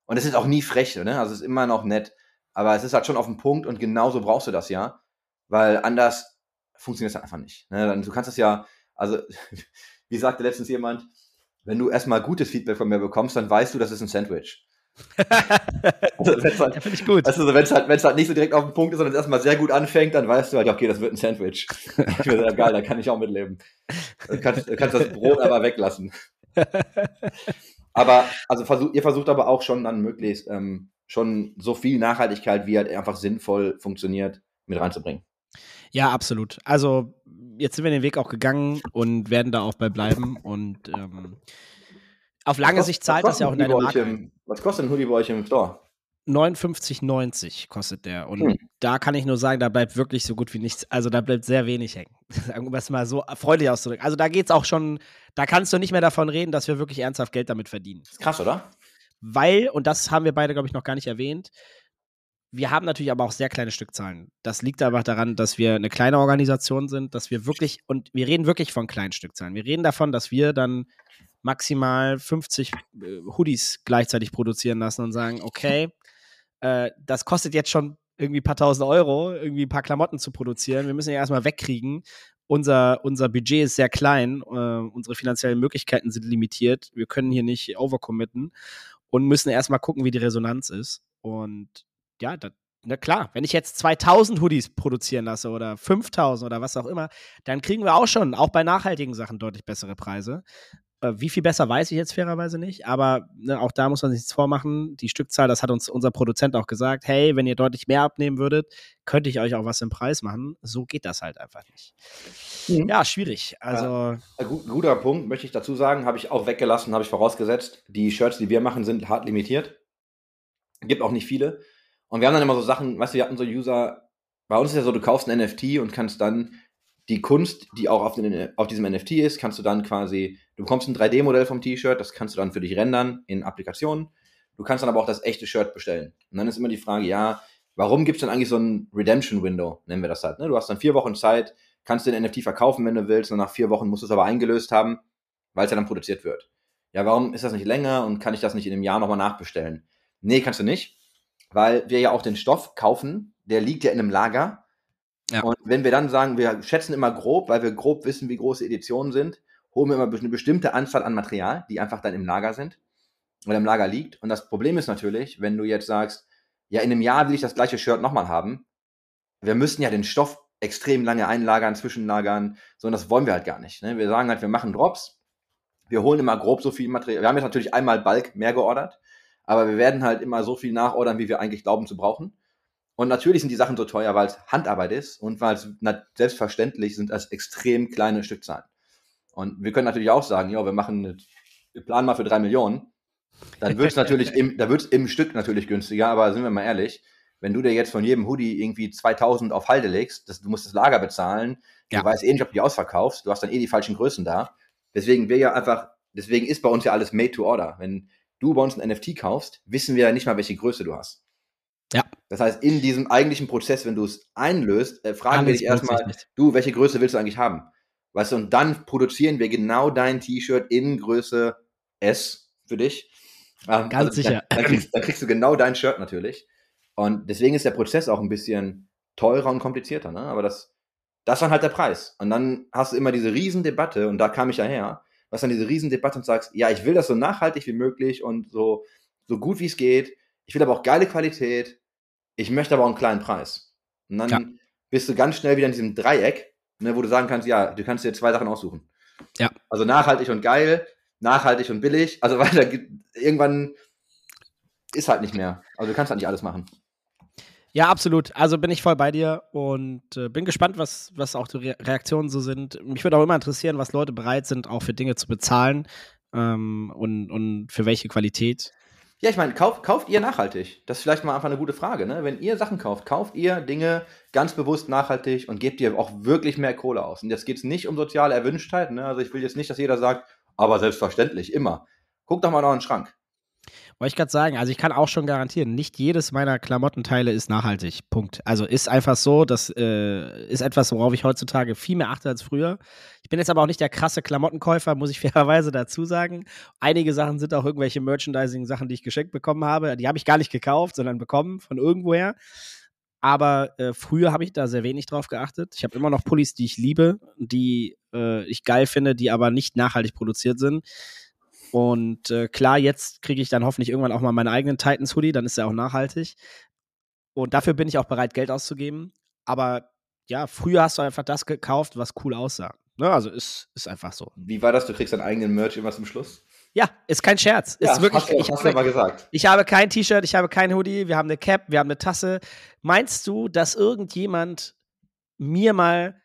Und es ist auch nie frech, ne? Also es ist immer noch nett. Aber es ist halt schon auf den Punkt und genauso brauchst du das ja. Weil anders funktioniert es halt einfach nicht. Ne? Du kannst es ja, also, [laughs] wie sagte letztens jemand, wenn du erstmal gutes Feedback von mir bekommst, dann weißt du, das ist ein Sandwich. [laughs] also, wenn's halt, finde ich gut. also, wenn es halt, wenn's halt nicht so direkt auf den Punkt ist, sondern es erstmal sehr gut anfängt, dann weißt du halt, okay, das wird ein Sandwich. [laughs] ich mir sehr geil, da kann ich auch mitleben. Du kannst, du kannst das Brot aber weglassen. aber, also versuch, ihr versucht aber auch schon dann möglichst ähm, schon so viel Nachhaltigkeit, wie halt einfach sinnvoll funktioniert, mit reinzubringen. Ja, absolut. Also, jetzt sind wir den Weg auch gegangen und werden da auch bei bleiben. Und ähm, auf lange Was- Sicht zahlt das ja auch in deine Marke. im- Was kostet ein Hoodie bei euch im Store? 59,90 kostet der. Und Hm. da kann ich nur sagen, da bleibt wirklich so gut wie nichts. Also da bleibt sehr wenig hängen. [laughs] Wir es mal so freundlich auszudrücken. Also da geht es auch schon, da kannst du nicht mehr davon reden, dass wir wirklich ernsthaft Geld damit verdienen. ist krass, oder? Weil, und das haben wir beide, glaube ich, noch gar nicht erwähnt, wir haben natürlich aber auch sehr kleine Stückzahlen. Das liegt einfach daran, dass wir eine kleine Organisation sind, dass wir wirklich, und wir reden wirklich von kleinen Stückzahlen. Wir reden davon, dass wir dann maximal 50 äh, Hoodies gleichzeitig produzieren lassen und sagen, okay, äh, das kostet jetzt schon irgendwie ein paar tausend Euro, irgendwie ein paar Klamotten zu produzieren. Wir müssen ja erstmal wegkriegen. Unser, unser Budget ist sehr klein, äh, unsere finanziellen Möglichkeiten sind limitiert. Wir können hier nicht overcommitten und müssen erstmal gucken, wie die Resonanz ist. Und ja, da, na klar, wenn ich jetzt 2000 Hoodies produzieren lasse oder 5000 oder was auch immer, dann kriegen wir auch schon, auch bei nachhaltigen Sachen, deutlich bessere Preise. Äh, Wie viel besser weiß ich jetzt fairerweise nicht, aber ne, auch da muss man sich nichts vormachen. Die Stückzahl, das hat uns unser Produzent auch gesagt, hey, wenn ihr deutlich mehr abnehmen würdet, könnte ich euch auch was im Preis machen. So geht das halt einfach nicht. Mhm. Ja, schwierig. Also, gu- guter Punkt, möchte ich dazu sagen, habe ich auch weggelassen, habe ich vorausgesetzt. Die Shirts, die wir machen, sind hart limitiert. Gibt auch nicht viele. Und wir haben dann immer so Sachen, weißt du, wir hatten so User, bei uns ist ja so, du kaufst ein NFT und kannst dann die Kunst, die auch auf, den, auf diesem NFT ist, kannst du dann quasi, du bekommst ein 3D-Modell vom T-Shirt, das kannst du dann für dich rendern in Applikationen. Du kannst dann aber auch das echte Shirt bestellen. Und dann ist immer die Frage, ja, warum gibt es dann eigentlich so ein Redemption-Window, nennen wir das halt. Ne? Du hast dann vier Wochen Zeit, kannst den NFT verkaufen, wenn du willst, und nach vier Wochen musst du es aber eingelöst haben, weil es ja dann produziert wird. Ja, warum ist das nicht länger und kann ich das nicht in einem Jahr nochmal nachbestellen? Nee, kannst du nicht, weil wir ja auch den Stoff kaufen, der liegt ja in einem Lager. Ja. Und wenn wir dann sagen, wir schätzen immer grob, weil wir grob wissen, wie groß die Editionen sind, holen wir immer eine bestimmte Anzahl an Material, die einfach dann im Lager sind oder im Lager liegt. Und das Problem ist natürlich, wenn du jetzt sagst, ja, in einem Jahr will ich das gleiche Shirt nochmal haben, wir müssen ja den Stoff extrem lange einlagern, zwischenlagern, so und das wollen wir halt gar nicht. Ne? Wir sagen halt, wir machen Drops, wir holen immer grob so viel Material. Wir haben jetzt natürlich einmal Bulk mehr geordert, aber wir werden halt immer so viel nachordern, wie wir eigentlich glauben zu brauchen. Und natürlich sind die Sachen so teuer, weil es Handarbeit ist und weil es selbstverständlich sind als extrem kleine Stückzahlen. Und wir können natürlich auch sagen, ja, wir machen, wir planen mal für drei Millionen. Dann wird es natürlich im, da wird's im Stück natürlich günstiger, aber sind wir mal ehrlich, wenn du dir jetzt von jedem Hoodie irgendwie 2000 auf Halde legst, das, du musst das Lager bezahlen, Ja. du weißt eh nicht, ob du die ausverkaufst, du hast dann eh die falschen Größen da. Deswegen wir ja einfach deswegen ist bei uns ja alles made to order. Wenn du bei uns ein NFT kaufst, wissen wir ja nicht mal, welche Größe du hast. Ja. Das heißt, in diesem eigentlichen Prozess, wenn du es einlöst, äh, fragen wir dich erstmal, du, welche Größe willst du eigentlich haben? Weißt du, und dann produzieren wir genau dein T-Shirt in Größe S für dich. Ähm, Ganz sicher. Dann, dann, kriegst, dann kriegst du genau dein Shirt natürlich. Und deswegen ist der Prozess auch ein bisschen teurer und komplizierter, ne? Aber das, das ist dann halt der Preis. Und dann hast du immer diese Riesendebatte, und da kam ich ja her, hast dann diese Riesendebatte und sagst, ja, ich will das so nachhaltig wie möglich und so, so gut wie es geht. Ich will aber auch geile Qualität. Ich möchte aber auch einen kleinen Preis. Und dann Ja. bist du ganz schnell wieder in diesem Dreieck, ne, wo du sagen kannst, ja, du kannst dir zwei Sachen aussuchen. Ja. Also nachhaltig und geil, nachhaltig und billig. Also [laughs] weil da gibt, irgendwann ist halt nicht mehr. Also du kannst halt nicht alles machen. Ja, absolut. Also bin ich voll bei dir und äh, bin gespannt, was, was auch die Re Reaktionen so sind. Mich würde auch immer interessieren, was Leute bereit sind, auch für Dinge zu bezahlen ähm, und, und für welche Qualität. Ja, ich meine, kauft, kauft ihr nachhaltig? Das ist vielleicht mal einfach eine gute Frage. Ne? Wenn ihr Sachen kauft, kauft ihr Dinge ganz bewusst nachhaltig und gebt ihr auch wirklich mehr Kohle aus. Und jetzt geht es nicht um soziale Erwünschtheit. Ne? Also ich will jetzt nicht, dass jeder sagt, aber selbstverständlich, immer. Guck doch mal in euren Schrank. Wollte ich gerade sagen, also ich kann auch schon garantieren, nicht jedes meiner Klamottenteile ist nachhaltig. Punkt. Also ist einfach so, das äh, ist etwas, worauf ich heutzutage viel mehr achte als früher. Ich bin jetzt aber auch nicht der krasse Klamottenkäufer, muss ich [laughs] fairerweise dazu sagen. Einige Sachen sind auch irgendwelche Merchandising-Sachen, die ich geschenkt bekommen habe. Die habe ich gar nicht gekauft, sondern bekommen von irgendwoher. Aber äh, früher habe ich da sehr wenig drauf geachtet. Ich habe immer noch Pullis, die ich liebe, die äh, ich geil finde, die aber nicht nachhaltig produziert sind. Und äh, klar, jetzt kriege ich dann hoffentlich irgendwann auch mal meinen eigenen Titans Hoodie, dann ist er auch nachhaltig. Und dafür bin ich auch bereit, Geld auszugeben. Aber ja, früher hast du einfach das gekauft, was cool aussah. Ne? Also ist, ist einfach so. Wie war das? Du kriegst deinen eigenen Merch immer zum Schluss? Ja, ist kein Scherz. Ist wirklich, hast du, ich, hast habe, aber gesagt. ich habe kein T-Shirt, ich habe kein Hoodie, wir haben eine Cap, wir haben eine Tasse. Meinst du, dass irgendjemand mir mal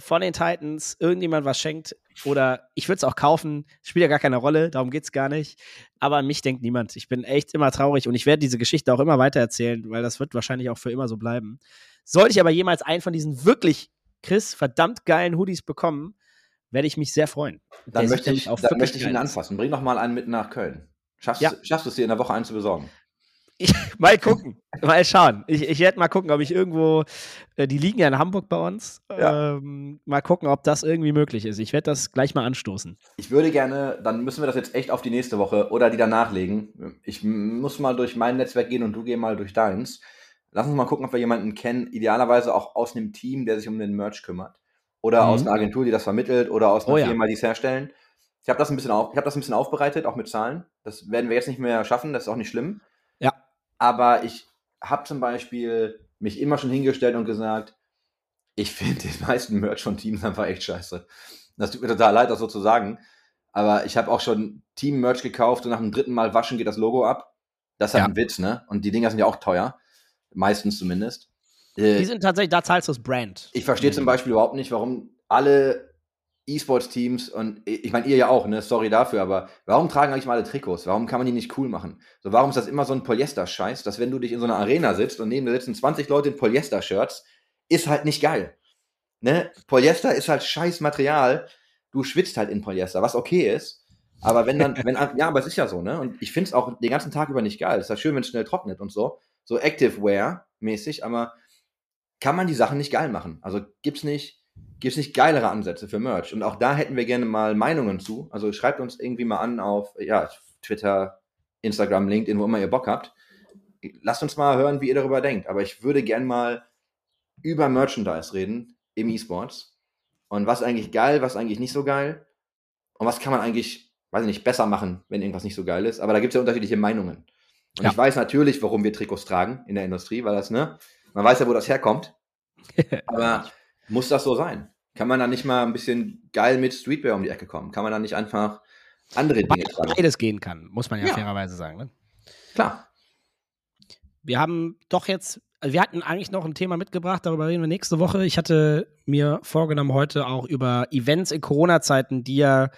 von den Titans irgendjemand was schenkt? Oder ich würde es auch kaufen, spielt ja gar keine Rolle, darum geht es gar nicht. Aber an mich denkt niemand. Ich bin echt immer traurig und ich werde diese Geschichte auch immer weiter erzählen, weil das wird wahrscheinlich auch für immer so bleiben. Sollte ich aber jemals einen von diesen wirklich, Chris, verdammt geilen Hoodies bekommen, werde ich mich sehr freuen. Dann möchte ich, dann wirklich möchte ich ihn anfassen. Bring doch mal einen mit nach Köln. Schaffst, Ja. schaffst du es dir in der Woche einen zu besorgen? Ich, [laughs] mal gucken, mal schauen. Ich, ich werde mal gucken, ob ich irgendwo, äh, die liegen ja in Hamburg bei uns. Ja. Ähm, mal gucken, ob das irgendwie möglich ist. Ich werde das gleich mal anstoßen. Ich würde gerne, dann müssen wir das jetzt echt auf die nächste Woche oder die danach legen. Ich muss mal durch mein Netzwerk gehen und du geh mal durch deins. Lass uns mal gucken, ob wir jemanden kennen, idealerweise auch aus einem Team, der sich um den Merch kümmert. Oder Mhm. aus einer Agentur, die das vermittelt, oder aus einer Oh ja. Firma, die es herstellen. Ich habe das, ein bisschen auf, ich hab das ein bisschen aufbereitet, auch mit Zahlen. Das werden wir jetzt nicht mehr schaffen, das ist auch nicht schlimm. Aber ich habe zum Beispiel mich immer schon hingestellt und gesagt, ich finde den meisten Merch von Teams einfach echt scheiße. Das tut mir total leid, das so zu sagen. Aber ich habe auch schon Team-Merch gekauft und nach dem dritten Mal waschen geht das Logo ab. Das ist halt Ja. ein Witz, ne? Und die Dinger sind ja auch teuer. Meistens zumindest. Äh, Die sind tatsächlich, da zahlst du das Brand. ich verstehe zum Beispiel überhaupt nicht, warum alle E-Sports-Teams und ich meine, ihr ja auch, ne? Sorry dafür, aber warum tragen eigentlich mal alle Trikots? Warum kann man die nicht cool machen? So, warum ist das immer so ein Polyester-Scheiß, dass wenn du dich in so einer Arena sitzt und neben dir sitzen 20 Leute in Polyester-Shirts, ist halt nicht geil. Ne? Polyester ist halt scheiß Material. Du schwitzt halt in Polyester, was okay ist. Aber wenn dann, [laughs] wenn, ja, aber es ist ja so, ne? Und ich finde es auch den ganzen Tag über nicht geil. Es ist ja schön, wenn es schnell trocknet und so. So Active Wear-mäßig, aber kann man die Sachen nicht geil machen. Also gibt's nicht, gibt's nicht geilere Ansätze für Merch. Und auch da hätten wir gerne mal Meinungen zu. Also schreibt uns irgendwie mal an auf, ja, Twitter, Instagram, LinkedIn, wo immer ihr Bock habt. Lasst uns mal hören, wie ihr darüber denkt. Aber ich würde gern mal über Merchandise reden im E-Sports. Und was ist eigentlich geil, was eigentlich nicht so geil? Und was kann man eigentlich, weiß ich nicht, besser machen, wenn irgendwas nicht so geil ist? Aber da gibt es ja unterschiedliche Meinungen. Und Ja. ich weiß natürlich, warum wir Trikots tragen in der Industrie, weil das, ne, man weiß ja, wo das herkommt. [laughs] Aber muss das so sein? Kann man da nicht mal ein bisschen geil mit Streetwear um die Ecke kommen? Kann man da nicht einfach andere Dinge tragen? Beides gehen kann, muss man ja, Ja. fairerweise sagen. Ne? Klar. Wir haben doch jetzt, also wir hatten eigentlich noch ein Thema mitgebracht, darüber reden wir nächste Woche. Ich hatte mir vorgenommen, heute auch über Events in Corona-Zeiten, die ja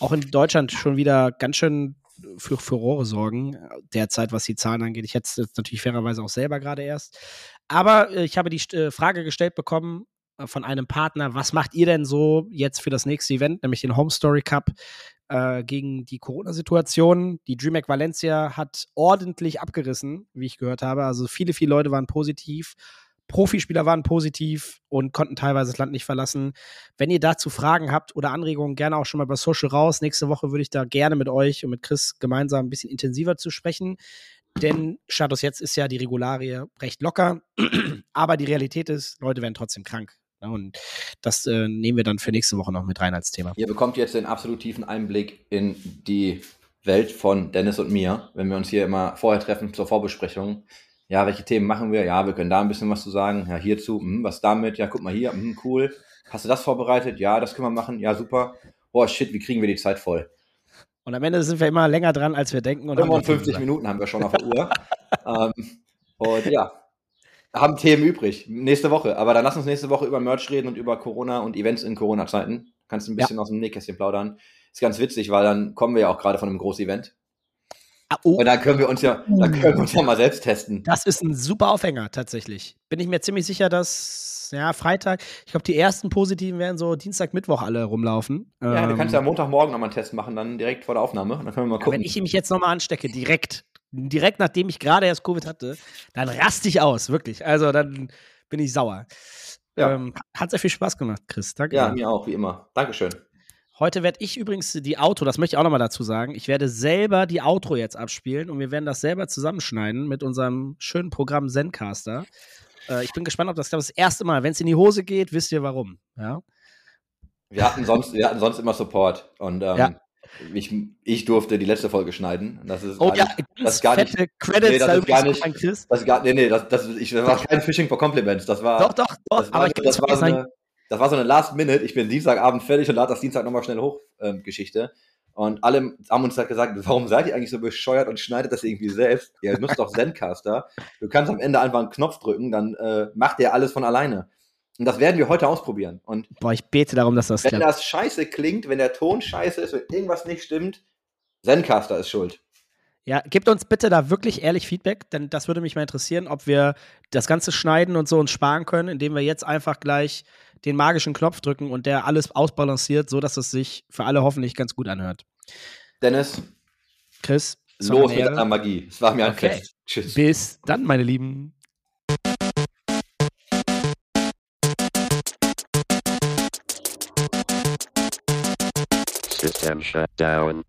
auch in Deutschland schon wieder ganz schön für Furore sorgen, derzeit, was die Zahlen angeht. Ich hätte es jetzt natürlich fairerweise auch selber gerade erst. Aber äh, ich habe die äh, Frage gestellt bekommen von einem Partner, was macht ihr denn so jetzt für das nächste Event, nämlich den Home Story Cup? äh, gegen die Corona-Situation. Die DreamHack Valencia hat ordentlich abgerissen, wie ich gehört habe. Also viele, viele Leute waren positiv. Profispieler waren positiv und konnten teilweise das Land nicht verlassen. Wenn ihr dazu Fragen habt oder Anregungen, gerne auch schon mal bei Social raus. Nächste Woche würde ich da gerne mit euch und mit Chris gemeinsam ein bisschen intensiver zu sprechen. Denn Status jetzt ist ja die Regularie recht locker. [clears throat] Aber die Realität ist, Leute werden trotzdem krank. Ja, und das äh, nehmen wir dann für nächste Woche noch mit rein als Thema. Ihr bekommt jetzt den absolut tiefen Einblick in die Welt von Dennis und mir, wenn wir uns hier immer vorher treffen zur Vorbesprechung. Ja, welche Themen machen wir? Ja, wir können da ein bisschen was zu sagen. Ja, hierzu, hm, was damit? Ja, guck mal hier, hm, cool. Hast du das vorbereitet? Ja, das können wir machen. Ja, super. Boah, shit, wie kriegen wir die Zeit voll? Und am Ende sind wir immer länger dran, als wir denken. Und 55 Minuten haben wir schon auf der Uhr. [laughs] ähm, und ja, haben Themen übrig. Nächste Woche. Aber dann lass uns nächste Woche über Merch reden und über Corona und Events in Corona-Zeiten. Kannst ein bisschen ja. aus dem Nähkästchen plaudern. Ist ganz witzig, weil dann kommen wir ja auch gerade von einem Groß-Event. Ah, oh. Und dann können wir uns ja, dann können wir uns ja mal selbst testen. Das ist ein super Aufhänger, tatsächlich. Bin ich mir ziemlich sicher, dass, ja, Freitag, ich glaube, die ersten positiven werden so Dienstag, Mittwoch alle rumlaufen. Ja, ähm, du kannst ja Montagmorgen nochmal einen Test machen, dann direkt vor der Aufnahme. Dann können wir mal gucken. Ja, wenn ich mich jetzt nochmal anstecke, direkt, direkt nachdem ich gerade erst Covid hatte, dann raste ich aus, wirklich. Also dann bin ich sauer. Ja. Ähm, hat sehr viel Spaß gemacht, Chris. Danke. Ja, mir auch, wie immer. Dankeschön. Heute werde ich übrigens die Outro, das möchte ich auch nochmal dazu sagen, ich werde selber die Outro jetzt abspielen und wir werden das selber zusammenschneiden mit unserem schönen Programm Zencaster. Äh, ich bin gespannt, ob das, das erste Mal, wenn es in die Hose geht, wisst ihr warum. Ja? Wir, hatten sonst, wir hatten sonst immer Support und ähm, ja. Ich, ich durfte die letzte Folge schneiden. Das ist oh ja, nicht, das gar fette nicht, Credits nee, das ist gar nicht, Chris. Das, gar, nee, nee, das, das, ich, das war kein Phishing for Compliments. Das war, doch, doch, doch, das war, aber ich das war so eine, das war so eine Last Minute. Ich bin Dienstagabend fertig und lade das Dienstag nochmal schnell hoch, ähm, Geschichte. Und alle haben uns halt gesagt, warum seid ihr eigentlich so bescheuert und schneidet das irgendwie selbst? Ihr nutzt doch Zencaster. Du kannst am Ende einfach einen Knopf drücken, dann äh, macht der alles von alleine. Und das werden wir heute ausprobieren. Und Boah, ich bete darum, dass das Wenn klappt. das scheiße klingt, wenn der Ton scheiße ist, wenn irgendwas nicht stimmt, Zencaster ist schuld. Ja, gebt uns bitte da wirklich ehrlich Feedback, denn das würde mich mal interessieren, ob wir das Ganze schneiden und so uns sparen können, indem wir jetzt einfach gleich den magischen Knopf drücken und der alles ausbalanciert, so dass es sich für alle hoffentlich ganz gut anhört. Dennis, Chris, los mit deiner Magie. Es war mir ein okay. Fest. Tschüss. Bis dann, meine Lieben. System shut down.